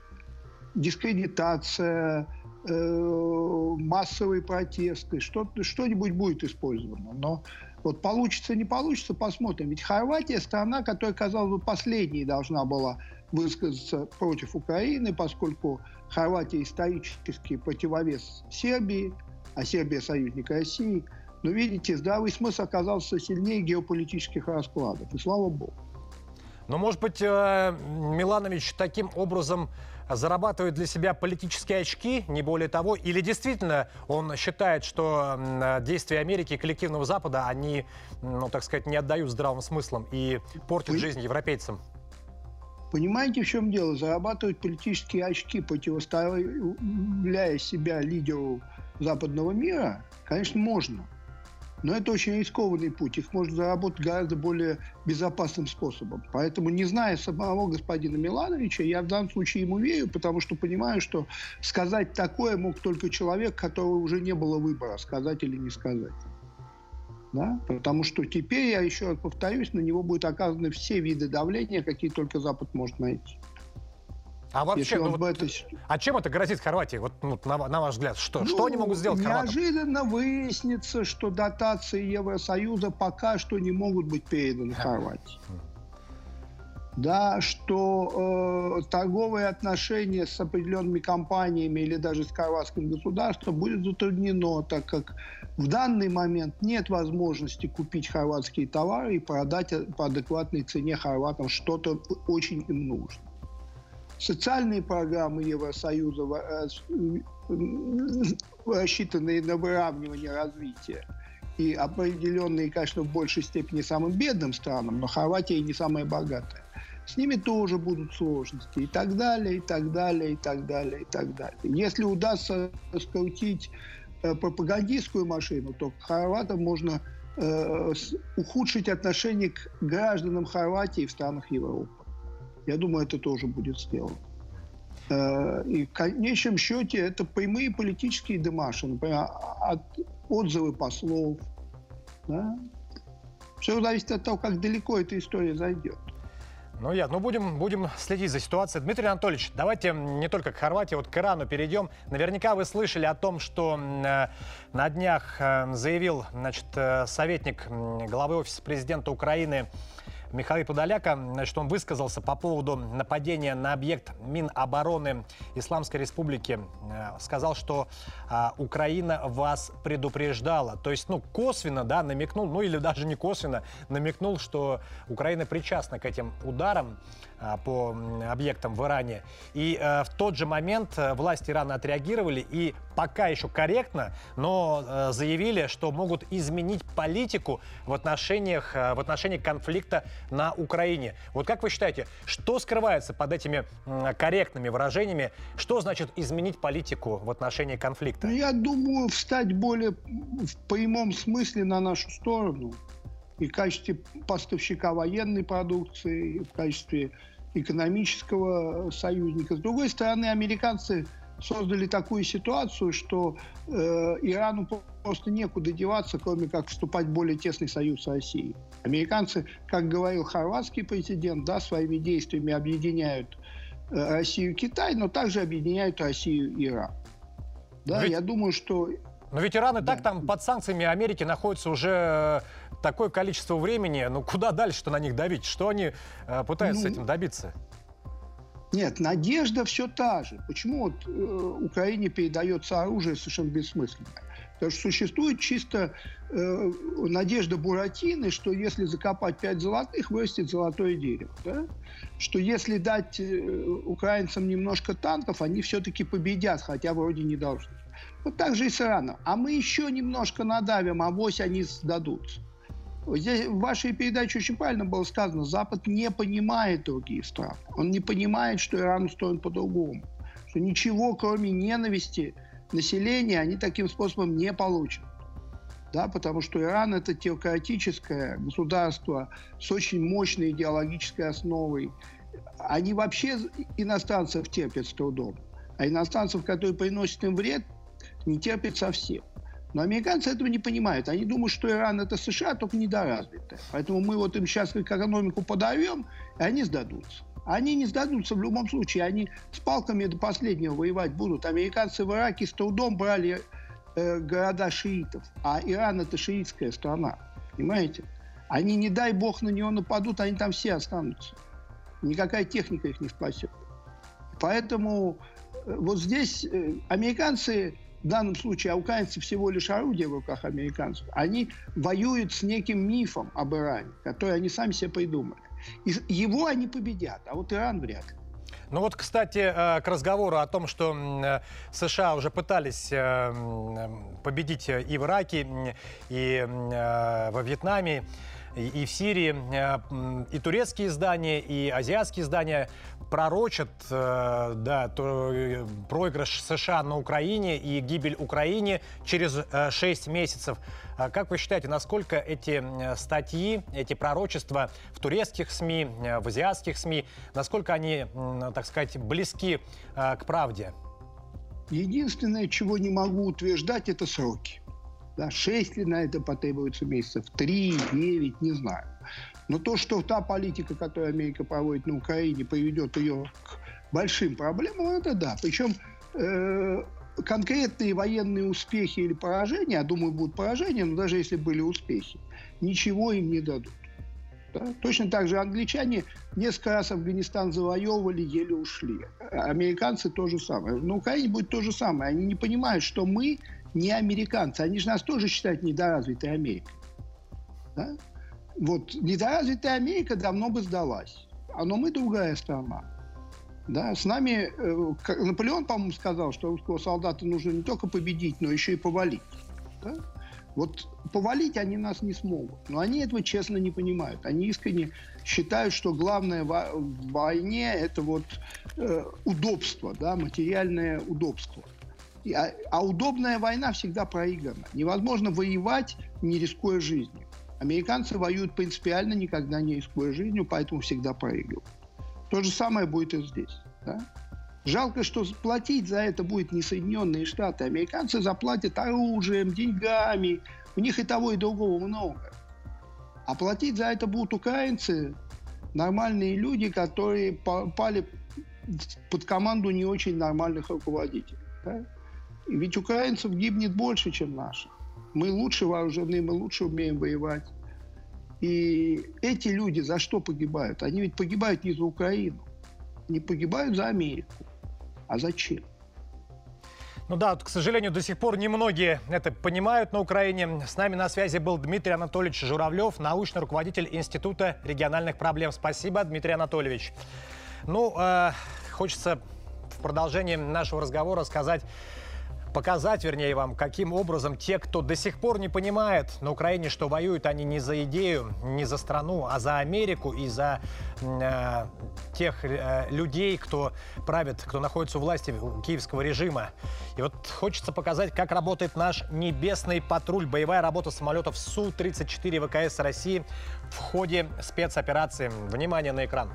Дискредитация, массовые протесты, что, что-нибудь будет использовано. Но вот получится, не получится, посмотрим. Ведь Хорватия страна, которая, казалось бы, последней должна была высказаться против Украины, поскольку Хорватия исторически противовес Сербии, а Сербия союзник России. Но видите, здравый смысл оказался сильнее геополитических раскладов. И слава богу. Но, может быть, э, Миланович таким образом зарабатывает для себя политические очки, не более того, или действительно он считает, что действия Америки и коллективного Запада, они, ну, так сказать, не отдают здравым смыслом и портят жизнь европейцам? Понимаете, в чем дело? Зарабатывать политические очки, противоставляя себя лидеру западного мира, конечно, можно. Но это очень рискованный путь. Их можно заработать гораздо более безопасным способом. Поэтому, не зная самого господина Милановича, я в данном случае ему верю, потому что понимаю, что сказать такое мог только человек, которого уже не было выбора, сказать или не сказать. Да? Потому что теперь, я еще раз повторюсь, на него будут оказаны все виды давления, какие только Запад может найти. А вообще, ну, вот, это... а чем это грозит Хорватии, вот, ну, на, на ваш взгляд? Что, ну, что они могут сделать Неожиданно хорватам? выяснится, что дотации Евросоюза пока что не могут быть переданы Хорватии. Да, что э, торговые отношения с определенными компаниями или даже с хорватским государством будет затруднено, так как в данный момент нет возможности купить хорватские товары и продать по адекватной цене хорватам что-то очень им нужно социальные программы Евросоюза, рассчитанные на выравнивание развития, и определенные, конечно, в большей степени самым бедным странам, но Хорватия не самая богатая. С ними тоже будут сложности и так далее, и так далее, и так далее, и так далее. Если удастся раскрутить э, пропагандистскую машину, то хорватам можно э, ухудшить отношение к гражданам Хорватии в странах Европы. Я думаю, это тоже будет сделано. Э, и в конечном счете это прямые политические демаши, например, от отзывы послов. Да? Все зависит от того, как далеко эта история зайдет. Ну, я, ну будем, будем следить за ситуацией. Дмитрий Анатольевич, давайте не только к Хорватии, вот к Ирану перейдем. Наверняка вы слышали о том, что э, на днях э, заявил значит, э, советник главы Офиса президента Украины Михаил Подоляка, значит, он высказался по поводу нападения на объект Минобороны Исламской Республики. Э, сказал, что а, Украина вас предупреждала. То есть, ну, косвенно, да, намекнул, ну или даже не косвенно, намекнул, что Украина причастна к этим ударам. А, по объектам в Иране. И э, в тот же момент э, власти Ирана отреагировали и пока еще корректно, но э, заявили, что могут изменить политику в отношениях, в отношении конфликта на Украине. Вот как вы считаете, что скрывается под этими корректными выражениями? Что значит изменить политику в отношении конфликта? Ну, я думаю, встать более в прямом смысле на нашу сторону и в качестве поставщика военной продукции, и в качестве экономического союзника. С другой стороны, американцы создали такую ситуацию, что э, Ирану просто некуда деваться, кроме как вступать в более тесный союз с Россией. Американцы, как говорил хорватский президент, да, своими действиями объединяют э, Россию и Китай, но также объединяют Россию и Иран. Да, Ведь... я думаю, что но ведь Иран и да. так там под санкциями Америки находится уже э, такое количество времени. Ну куда дальше-то на них давить? Что они э, пытаются ну, этим добиться? Нет, надежда все та же. Почему вот э, Украине передается оружие совершенно бессмысленно? Потому что существует чисто э, надежда Буратины, что если закопать пять золотых, вырастет золотое дерево. Да? Что если дать э, украинцам немножко танков, они все-таки победят, хотя вроде не должны. Вот так же и с Ираном. А мы еще немножко надавим, а вось они сдадутся. Здесь в вашей передаче очень правильно было сказано, Запад не понимает другие страны. Он не понимает, что Иран устроен по-другому. Что ничего, кроме ненависти населения, они таким способом не получат. Да, потому что Иран – это теократическое государство с очень мощной идеологической основой. Они вообще иностранцев терпят с трудом. А иностранцев, которые приносят им вред, не терпит совсем. Но американцы этого не понимают. Они думают, что Иран это США, только недоразвитая. Поэтому мы вот им сейчас экономику подавим, и они сдадутся. Они не сдадутся в любом случае. Они с палками до последнего воевать будут. Американцы в Ираке с трудом брали э, города шиитов. А Иран это шиитская страна. Понимаете? Они, не дай бог, на него нападут, они там все останутся. Никакая техника их не спасет. Поэтому э, вот здесь э, американцы в данном случае а украинцы всего лишь орудие в руках американцев, они воюют с неким мифом об Иране, который они сами себе придумали. И его они победят, а вот Иран вряд ли. Ну вот, кстати, э, к разговору о том, что э, США уже пытались э, победить и в Ираке, и во Вьетнаме, и в Сирии, и турецкие издания, и азиатские издания пророчат э, да, э, проигрыш США на Украине и гибель Украине через э, 6 месяцев. А как вы считаете, насколько эти статьи, эти пророчества в турецких СМИ, э, в азиатских СМИ, насколько они, так сказать, близки э, к правде? Единственное, чего не могу утверждать, это сроки. Да, 6 ли на это потребуется месяцев? 3, 9, не знаю. Но то, что та политика, которую Америка проводит на Украине, приведет ее к большим проблемам, это да. Причем э, конкретные военные успехи или поражения, я думаю, будут поражения, но даже если были успехи, ничего им не дадут. Да? Точно так же англичане несколько раз Афганистан завоевывали, еле ушли. Американцы то же самое. На Украине будет то же самое. Они не понимают, что мы не американцы. Они же нас тоже считают недоразвитой Америкой. Да? Вот недоразвитая Америка давно бы сдалась. А но мы другая страна. Да, с нами э, Наполеон, по-моему, сказал, что русского солдата нужно не только победить, но еще и повалить. Да? Вот повалить они нас не смогут. Но они этого честно не понимают. Они искренне считают, что главное в войне – это вот э, удобство, да, материальное удобство. А, а удобная война всегда проиграна. Невозможно воевать, не рискуя жизнью. Американцы воюют принципиально, никогда не рискуя жизнью, поэтому всегда проигрывают. То же самое будет и здесь. Да? Жалко, что платить за это будет не Соединенные Штаты. Американцы заплатят оружием, деньгами. У них и того, и другого много. А платить за это будут украинцы, нормальные люди, которые попали под команду не очень нормальных руководителей. Да? Ведь украинцев гибнет больше, чем наших. Мы лучше вооружены, мы лучше умеем воевать. И эти люди за что погибают? Они ведь погибают не за Украину, не погибают за Америку. А зачем? Ну да, к сожалению, до сих пор немногие это понимают на Украине. С нами на связи был Дмитрий Анатольевич Журавлев, научный руководитель Института региональных проблем. Спасибо, Дмитрий Анатольевич. Ну, э, хочется в продолжении нашего разговора сказать показать, вернее, вам, каким образом те, кто до сих пор не понимает на Украине, что воюют они не за идею, не за страну, а за Америку и за э, тех э, людей, кто правит, кто находится у власти киевского режима. И вот хочется показать, как работает наш небесный патруль, боевая работа самолетов Су-34 ВКС России в ходе спецоперации. Внимание на экран.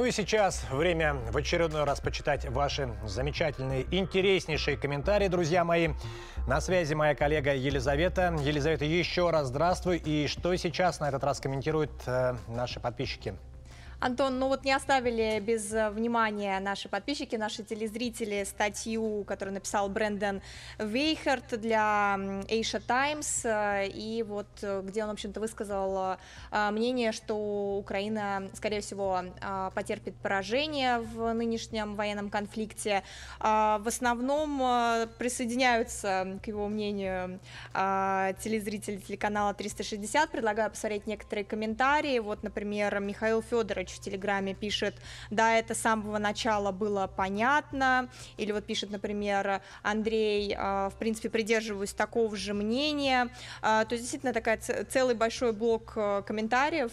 Ну и сейчас время в очередной раз почитать ваши замечательные, интереснейшие комментарии, друзья мои. На связи моя коллега Елизавета. Елизавета, еще раз здравствуй. И что сейчас на этот раз комментируют э, наши подписчики? Антон, ну вот не оставили без э, внимания наши подписчики, наши телезрители статью, которую написал Брэндон Вейхерт для Asia Times, э, и вот э, где он, в общем-то, высказал мнение, что Украина, скорее всего, потерпит поражение в нынешнем военном конфликте. В основном присоединяются к его мнению телезрители телеканала 360. Предлагаю посмотреть некоторые комментарии. Вот, например, Михаил Федорович в Телеграме пишет, да, это с самого начала было понятно, или вот пишет, например, Андрей, а, в принципе, придерживаюсь такого же мнения, а, то есть действительно такая целый большой блок э, комментариев,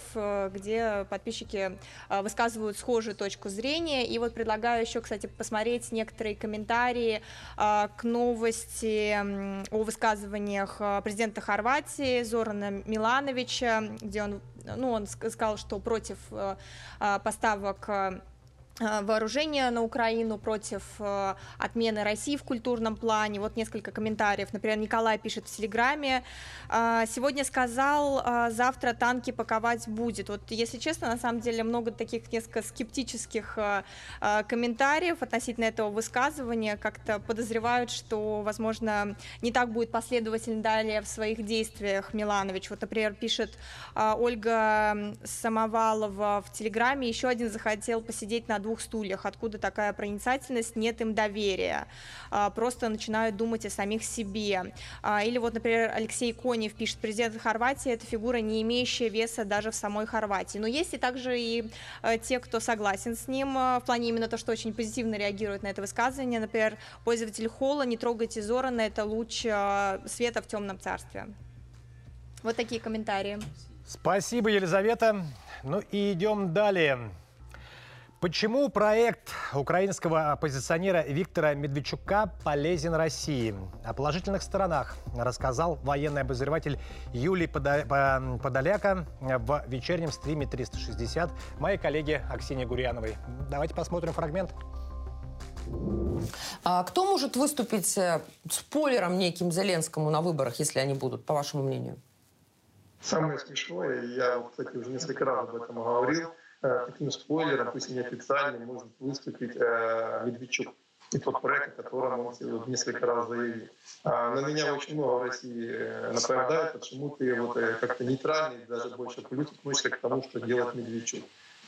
где подписчики высказывают схожую точку зрения, и вот предлагаю еще, кстати, посмотреть некоторые комментарии к новости о высказываниях президента Хорватии Зорана Милановича, где он ну, он сказал, что против поставок э, Э, вооружения на Украину, против э, отмены России в культурном плане. Вот несколько комментариев. Например, Николай пишет в Телеграме. Э, сегодня сказал, завтра танки паковать будет. Вот, если честно, на самом деле много таких несколько скептических комментариев относительно этого высказывания. Как-то подозревают, что, возможно, не так будет последовательно далее в своих действиях Миланович. Вот, например, пишет Ольга Самовалова в Телеграме. Еще один захотел посидеть на двух стульях. Откуда такая проницательность? Нет им доверия. А, просто начинают думать о самих себе. А, или вот, например, Алексей Конев пишет, президент Хорватии – это фигура, не имеющая веса даже в самой Хорватии. Но есть и также и э, те, кто согласен с ним э, в плане именно то, что очень позитивно реагирует на это высказывание. Например, пользователь Холла «Не трогайте Зорана» – это луч э, света в темном царстве. Вот такие комментарии. Спасибо, Елизавета. Ну и идем далее. Почему проект украинского оппозиционера Виктора Медведчука полезен России? О положительных сторонах рассказал военный обозреватель Юлий Подоляка в вечернем стриме 360 моей коллеги Аксине Гурьяновой. Давайте посмотрим фрагмент. А кто может выступить э, спойлером неким Зеленскому на выборах, если они будут, по вашему мнению? Самое смешное, я, кстати, уже несколько раз об этом говорил, таким спойлером, пусть и неофициальным, может выступить э, Медведчук и тот проект, о котором он несколько раз заявил. А, на меня очень много в России э, нападает, почему ты вот как-то нейтральный, даже больше плюс относишься к тому, что делает Медведчук.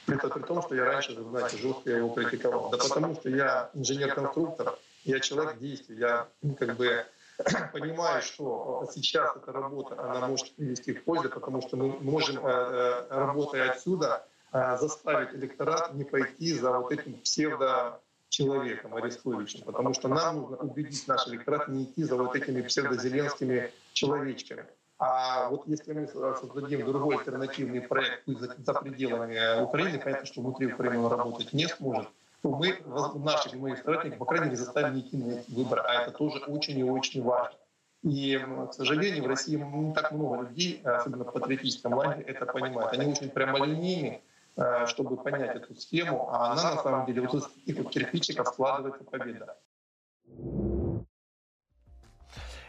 Это при том, что я раньше, знаете, жестко его критиковал. Да потому что я инженер-конструктор, я человек действий, я ну, как бы понимаю, что сейчас эта работа, она может привести к пользе, потому что мы можем, работая отсюда, заставить электорат не пойти за вот этим псевдо-человеком Арестовичем, потому что нам нужно убедить наш электорат не идти за вот этими псевдозеленскими человечками. А вот если мы создадим другой альтернативный проект за пределами Украины, понятно, что внутри Украины он работать не сможет, то мы наших моих соратников, по крайней мере, заставим идти на эти выборы. А это тоже очень и очень важно. И, к сожалению, в России не так много людей, особенно в патриотическом лагере, это понимают. Они очень прямолинейны, Э, чтобы понять эту схему, а она на самом деле вот из таких вот кирпичиков складывается победа.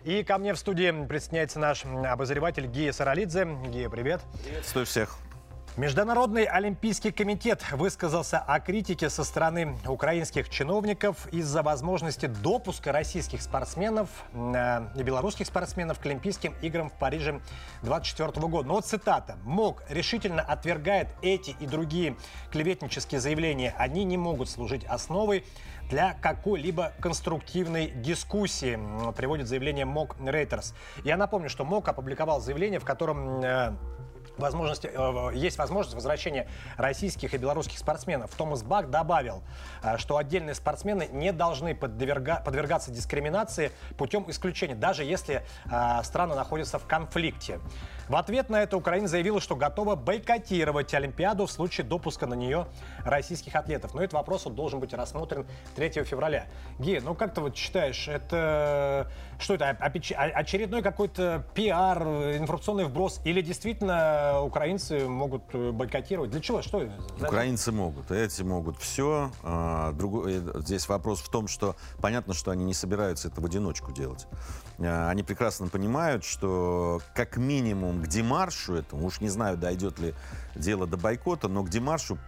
И ко мне в студии присоединяется наш обозреватель Гия Саралидзе. Гия, привет. Приветствую всех. Международный олимпийский комитет высказался о критике со стороны украинских чиновников из-за возможности допуска российских спортсменов э, и белорусских спортсменов к Олимпийским играм в Париже 2024 года. Но вот цитата. МОК решительно отвергает эти и другие клеветнические заявления. Они не могут служить основой для какой-либо конструктивной дискуссии, приводит заявление МОК Рейтерс. Я напомню, что МОК опубликовал заявление, в котором э, возможности, э, есть возможность возвращения российских и белорусских спортсменов. Томас Бак добавил, э, что отдельные спортсмены не должны подверга, подвергаться дискриминации путем исключения, даже если э, страны находятся в конфликте. В ответ на это Украина заявила, что готова бойкотировать Олимпиаду в случае допуска на нее российских атлетов. Но этот вопрос вот должен быть рассмотрен 3 февраля. Гея, ну как ты вот считаешь, это что это, очередной какой-то пиар, информационный вброс или действительно украинцы могут бойкотировать? Для чего? Что? Украинцы могут, эти могут все. А, э, здесь вопрос в том, что понятно, что они не собираются это в одиночку делать. А, они прекрасно понимают, что как минимум к демаршу этому, уж не знаю, дойдет ли дело до бойкота, но к демаршу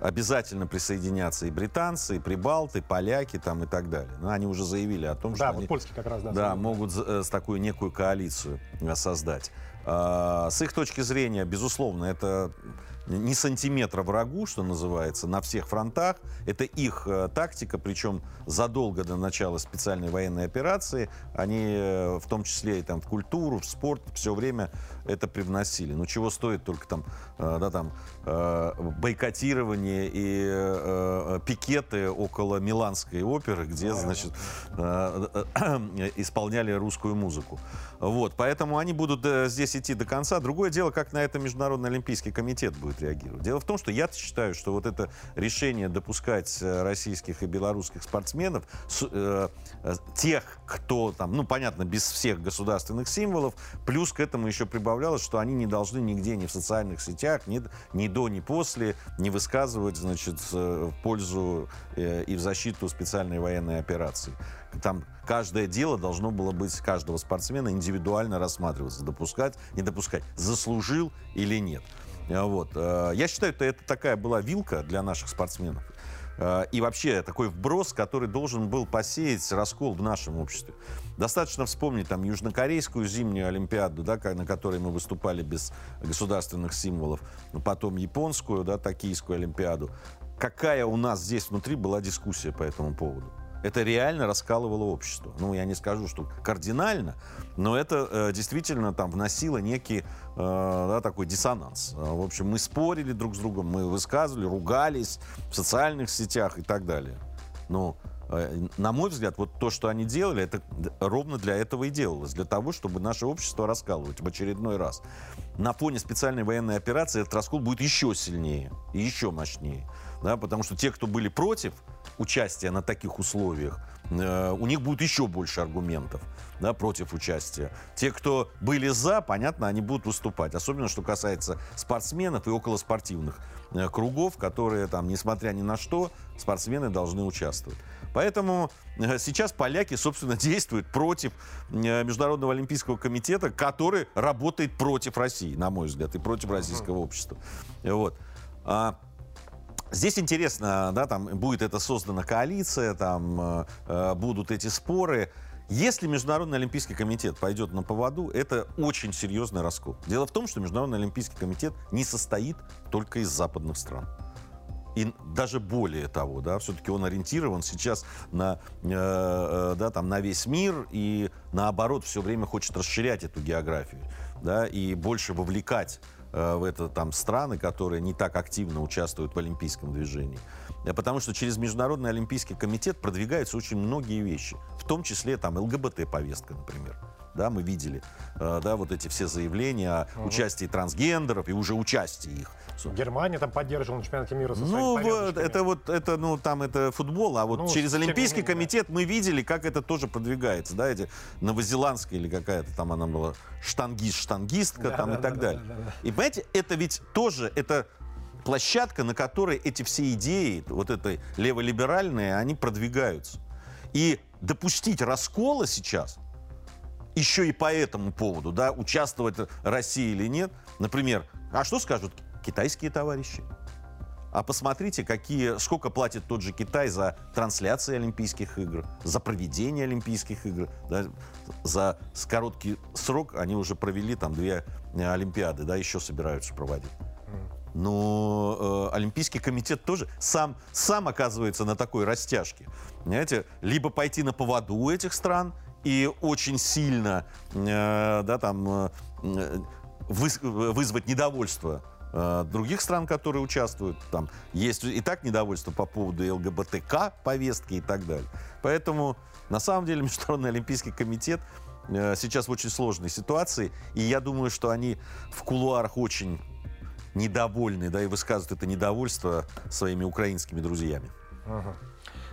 обязательно присоединятся и британцы, и прибалты, и поляки там и так далее. Но они уже заявили о том, да, что вот они польские как раз, да, да, могут э, такую некую коалицию э, создать. А, с их точки зрения, безусловно, это не сантиметра врагу, что называется, на всех фронтах. Это их э, тактика, причем задолго до начала специальной военной операции. Они э, в том числе и там, в культуру, в спорт все время это привносили. Ну, чего стоит только там, э, да, там бойкотирование и э, э пикеты около Миланской оперы, где, значит, э, э, исполняли русскую музыку. Вот, поэтому они будут здесь идти до конца. Другое дело, как на это Международный Олимпийский комитет будет отреагировать. Дело в том, что я считаю, что вот это решение допускать э, российских и белорусских спортсменов, с, э, э, тех, кто там, ну, понятно, без всех государственных символов, плюс к этому еще прибавлялось, что они не должны нигде, ни в социальных сетях, ни, ни до, ни после, не высказывать, значит, э, в пользу э, и в защиту специальной военной операции. Там каждое дело должно было быть каждого спортсмена индивидуально рассматриваться, допускать, не допускать, заслужил или нет. Э, Вот. Я считаю, что это такая была вилка для наших спортсменов. И вообще такой вброс, который должен был посеять раскол в нашем обществе. Достаточно вспомнить там Южнокорейскую зимнюю Олимпиаду, да, на которой мы выступали без государственных символов, потом японскую, да, токийскую Олимпиаду. Какая у нас здесь внутри была дискуссия по этому поводу? Это реально раскалывало общество. Ну, я не скажу, что кардинально, но это э, действительно там вносило некий э, да, такой диссонанс. Э, В общем, мы спорили друг с другом, мы высказывали, ругались в социальных сетях и так далее. Но, на мой взгляд, вот то, что они делали, это ровно для этого и делалось. Для того, чтобы наше общество раскалывать в очередной раз. На фоне специальной военной операции этот раскол будет еще сильнее и еще мощнее. Да, потому что те, кто были против участия на таких условиях, э, у них будет еще больше аргументов да, против участия. Те, кто были за, понятно, они будут выступать. Особенно, что касается спортсменов и околоспортивных э, кругов, которые, там, несмотря ни на что, спортсмены должны участвовать. Поэтому э, сейчас поляки, собственно, действуют против э, Международного олимпийского комитета, который работает против России, на мой взгляд, и против российского общества. Вот. А, Здесь интересно, да, там будет это создана коалиция, там э, э, будут эти споры. Если Международный Олимпийский комитет пойдет на поводу, это очень серьезный раскол. Дело в том, что Международный Олимпийский комитет не состоит только из западных стран. И даже более того, да, все-таки он ориентирован сейчас на, э, э, да, там, на весь мир и наоборот все время хочет расширять эту географию да, и больше вовлекать э, в это там страны, которые не так активно участвуют в олимпийском движении. Э, Потому что через Международный олимпийский комитет продвигаются очень многие вещи, в том числе там ЛГБТ-повестка, например. Да, мы видели, э, да, вот эти все заявления о Мгм. участии трансгендеров и уже участии их. Германия там поддерживала на чемпионате мира со Ну, вот, это вот, это, ну, там это футбол, а вот Ну, через Олимпийский менее, да. комитет мы видели, как это тоже продвигается, да, эти новозеландская или какая-то там она была штангист, штангистка Да, там да, и так да, далее. да, да, да. И понимаете, это ведь тоже, это площадка, на которой эти все идеи, вот это леволиберальные, они продвигаются. И допустить раскола сейчас, еще и по этому поводу, да, участвовать Россия или нет, например, а что скажут китайские товарищи? А посмотрите, какие, сколько платит тот же Китай за трансляции Олимпийских игр, за проведение Олимпийских игр. да, за короткий срок они уже провели там две э, Олимпиады, да, еще собираются проводить. Но э, Олимпийский комитет тоже сам, сам оказывается на такой растяжке. Понимаете, либо пойти на поводу этих стран и очень сильно э, да, там, э, э, вызвать недовольство других стран, которые участвуют. Там есть и так недовольство по поводу ЛГБТК повестки и так далее. Поэтому на самом деле Международный Олимпийский комитет сейчас в очень сложной ситуации, и я думаю, что они в кулуарах очень недовольны, да, и высказывают это недовольство своими украинскими друзьями. Мгм.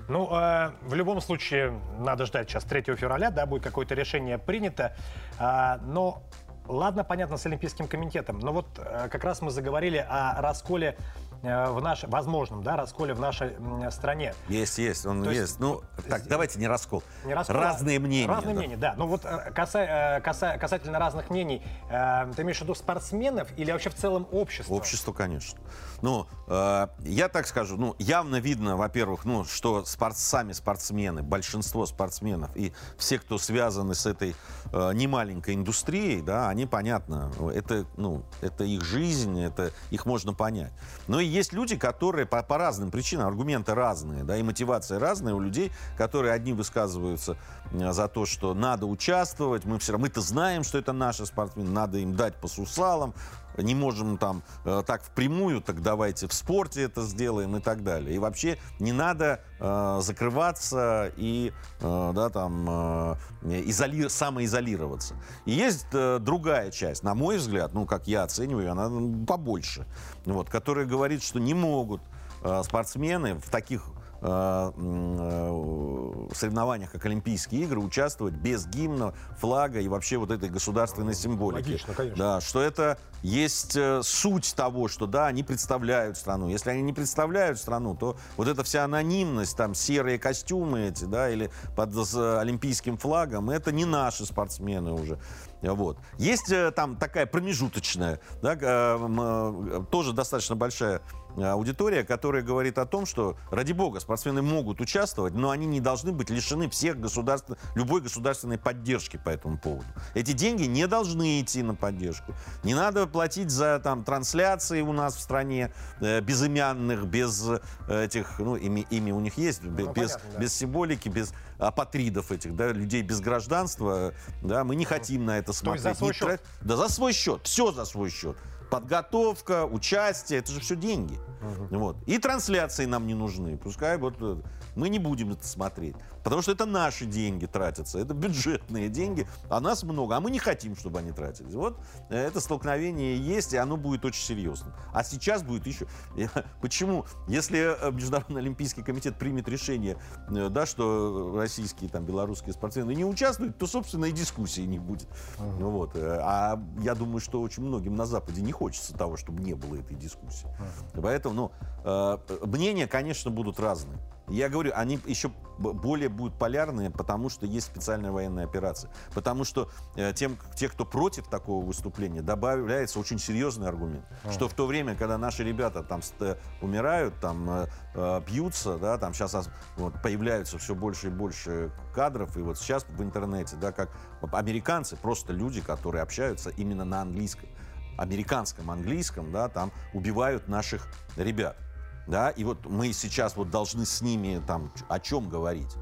Ну, э, в любом случае, надо ждать сейчас 3 февраля, да, будет какое-то решение принято. А, но ладно, понятно, с Олимпийским комитетом. Но вот э, как раз мы заговорили о расколе э, в нашем, возможном, да, расколе в нашей стране. Есть, есть, он То есть. есть, Ну, так, давайте не раскол. Не раскол, а Разные мнения. Разные да. мнения, да. Ну вот э, каса- э, каса- касательно разных мнений, э, ты имеешь в виду спортсменов или вообще в целом общество? Общество, конечно. Ну, э, я так скажу, ну, явно видно, во-первых, ну, что спорт, сами спортсмены, большинство спортсменов и все, кто связаны с этой э, немаленькой индустрией, да, они, понятно, это, ну, это их жизнь, это их можно понять. Но и есть люди, которые по, по разным причинам, аргументы разные, да, и мотивация разная у людей, которые одни высказываются э, за то, что надо участвовать, мы все равно, мы-то знаем, что это наши спортсмены, надо им дать по сусалам, не можем там э, так впрямую, так давайте в спорте это сделаем и так далее. И вообще не надо э, закрываться и э, да, там, э, изоли... самоизолироваться. И есть э, другая часть, на мой взгляд, ну, как я оцениваю, она побольше, вот, которая говорит, что не могут э, спортсмены в таких соревнованиях, как Олимпийские игры, участвовать без гимна, флага и вообще вот этой государственной символики. Логично, конечно. Да, что это есть э, суть того, что да, они представляют страну. Если они не представляют страну, то вот эта вся анонимность, там серые костюмы эти, да, или под олимпийским флагом, это не наши спортсмены уже. Вот. Есть там такая промежуточная, да, тоже достаточно большая аудитория, которая говорит о том, что, ради бога, спортсмены могут участвовать, но они не должны быть лишены всех государств, любой государственной поддержки по этому поводу. Эти деньги не должны идти на поддержку. Не надо платить за там, трансляции у нас в стране э, безымянных, без э, этих, ну, имя, имя у них есть, ну, без, понятно, да. без символики, без апатридов этих, да, людей без гражданства, да, мы не хотим на это смотреть. То есть за свой счет? Да, за свой счет, все за свой счет подготовка, участие, это же все деньги. Угу. Вот. И трансляции нам не нужны. Пускай вот э, мы не будем это смотреть. Потому что это наши деньги тратятся, это бюджетные деньги, а нас много, а мы не хотим, чтобы они тратились. Вот э, это столкновение есть, и оно будет очень серьезным. А сейчас будет еще... Почему? Если э, Международный Олимпийский комитет примет решение, да, что российские, там, белорусские спортсмены не участвуют, то, собственно, и дискуссии не будет. Uh-huh. Вот. А я думаю, что очень многим на Западе не хочется того, чтобы не было этой дискуссии. Uh-huh. Поэтому, ну, э, мнения, конечно, будут разные. Я говорю, они еще более будут полярные, потому что есть специальная военная операция. Потому что э, тем, те, кто против такого выступления, добавляется очень серьезный аргумент. А. Что в то время, когда наши ребята там э, умирают, там э, э, бьются, да, там сейчас вот, появляются все больше и больше кадров, и вот сейчас в интернете, да, как американцы, просто люди, которые общаются именно на английском, американском английском, да, там убивают наших ребят да, и вот мы сейчас вот должны с ними там о чем говорить.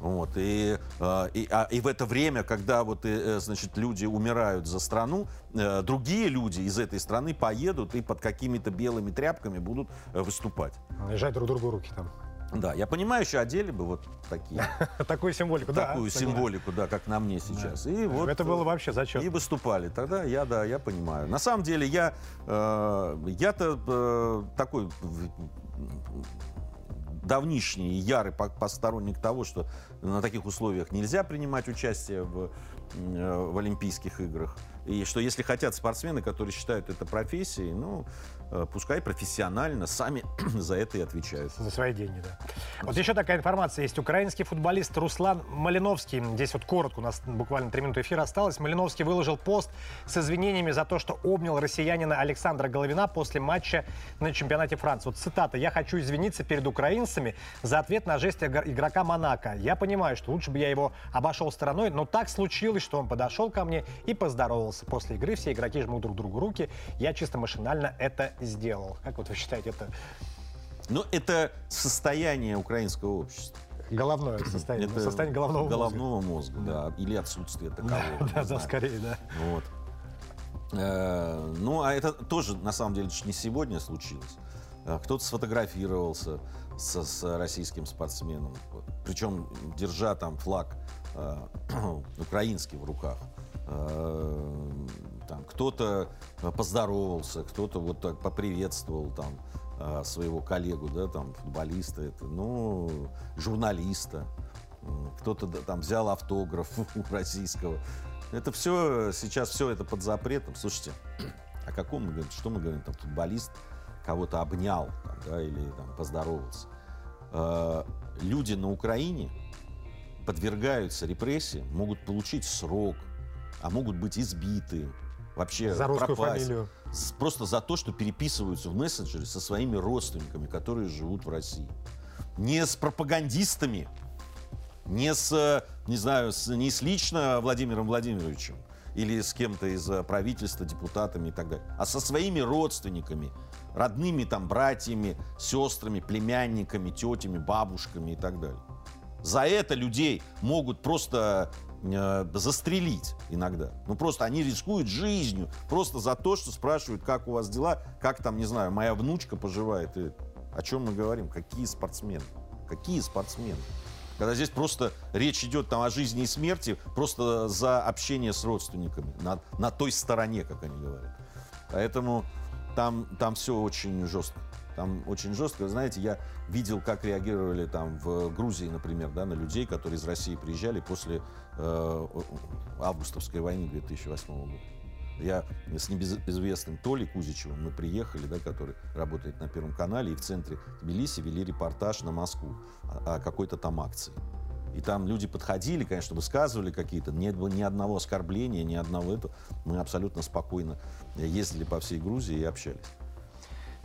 Вот, и, э, и, а, и в это время, когда вот, э, значит, люди умирают за страну, э, другие люди из этой страны поедут и под какими-то белыми тряпками будут выступать. Лежать друг другу руки там. Да, я понимаю, еще одели бы вот такие. Такую символику, да. Такую символику, да, как на мне сейчас. И вот, Это было вообще зачет. И выступали. Тогда я, да, я понимаю. На самом деле я, э, я-то э, такой давнишний ярый посторонник того, что на таких условиях нельзя принимать участие в, в Олимпийских играх. И что если хотят спортсмены, которые считают это профессией, ну, Э, пускай профессионально сами за это и отвечают. За свои деньги, да. Вот еще такая информация есть. Украинский футболист Руслан Малиновский, здесь вот коротко, у нас буквально три минуты эфира осталось, Малиновский выложил пост с извинениями за то, что обнял россиянина Александра Головина после матча на чемпионате Франции. Вот цитата. «Я хочу извиниться перед украинцами за ответ на жест игрока Монако. Я понимаю, что лучше бы я его обошел стороной, но так случилось, что он подошел ко мне и поздоровался. После игры все игроки жмут друг другу руки. Я чисто машинально это сделал. Как вот вы считаете, это... Ну, это состояние украинского общества. Головное состояние. Это состояние головного, головного мозга. мозга, да. Или отсутствие такового. Да, да, скорее, да. Вот. Э, ну, а это тоже, на самом деле, не сегодня случилось. Э, кто-то сфотографировался со, с российским спортсменом, причем держа там флаг украинский в руках. Э, там кто-то э, поздоровался, кто-то вот так поприветствовал там э, своего коллегу, да, там футболиста, это, ну, журналиста, кто-то там взял автограф у российского. Это все, сейчас все это под запретом. Слушайте, о каком мы говорим, что мы говорим, там футболист кого-то обнял, там, да, или там поздоровался. Люди на Украине подвергаются репрессиям, могут получить срок, а могут быть избиты, вообще за русскую пропасть. фамилию. Просто за то, что переписываются в мессенджере со своими родственниками, которые живут в России. Не с пропагандистами, не с, не знаю, с, не с лично Владимиром Владимировичем или с кем-то из э, правительства, депутатами и так далее, а со своими родственниками, родными там братьями, сестрами, племянниками, тетями, бабушками и так далее. За это людей могут просто э, застрелить иногда. Ну просто они рискуют жизнью просто за то, что спрашивают, как у вас дела, как там, не знаю, моя внучка поживает. И о чем мы говорим? Какие спортсмены? Какие спортсмены? Когда здесь просто речь идет там о жизни и смерти, просто за общение с родственниками, на, на той стороне, как они говорят. Поэтому там, там все очень жестко. Там очень жестко. Знаете, я видел, как реагировали там в Грузии, например, да, на людей, которые из России приезжали после э, августовской войны 2008 года. Я с небезызвестным Толей Кузичевым мы приехали, да, который работает на Первом канале, и в центре Тбилиси вели репортаж на Москву о, о какой-то там акции. И там люди подходили, конечно, высказывали какие-то, нет ни одного оскорбления, ни одного этого. Мы абсолютно спокойно ездили по всей Грузии и общались.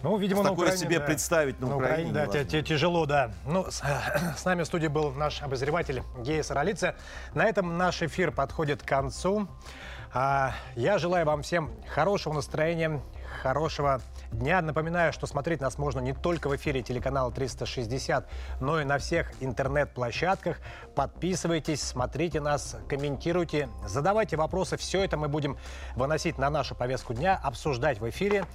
Ну, видимо, Такое Украине, себе да. представить на, на Украине, Украине, да, невозможно. те- те- тяжело, да. Ну, с, с нами в студии был наш обозреватель Гея Саралица. На этом наш эфир подходит к концу. А, я желаю вам всем хорошего настроения, хорошего дня. Напоминаю, что смотреть нас можно не только в эфире телеканала 360, но и на всех интернет-площадках. Подписывайтесь, смотрите нас, комментируйте, задавайте вопросы. Все это мы будем выносить на нашу повестку дня, обсуждать в эфире.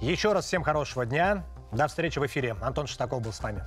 Еще раз всем хорошего дня. До встречи в эфире. Антон Шестаков был с вами.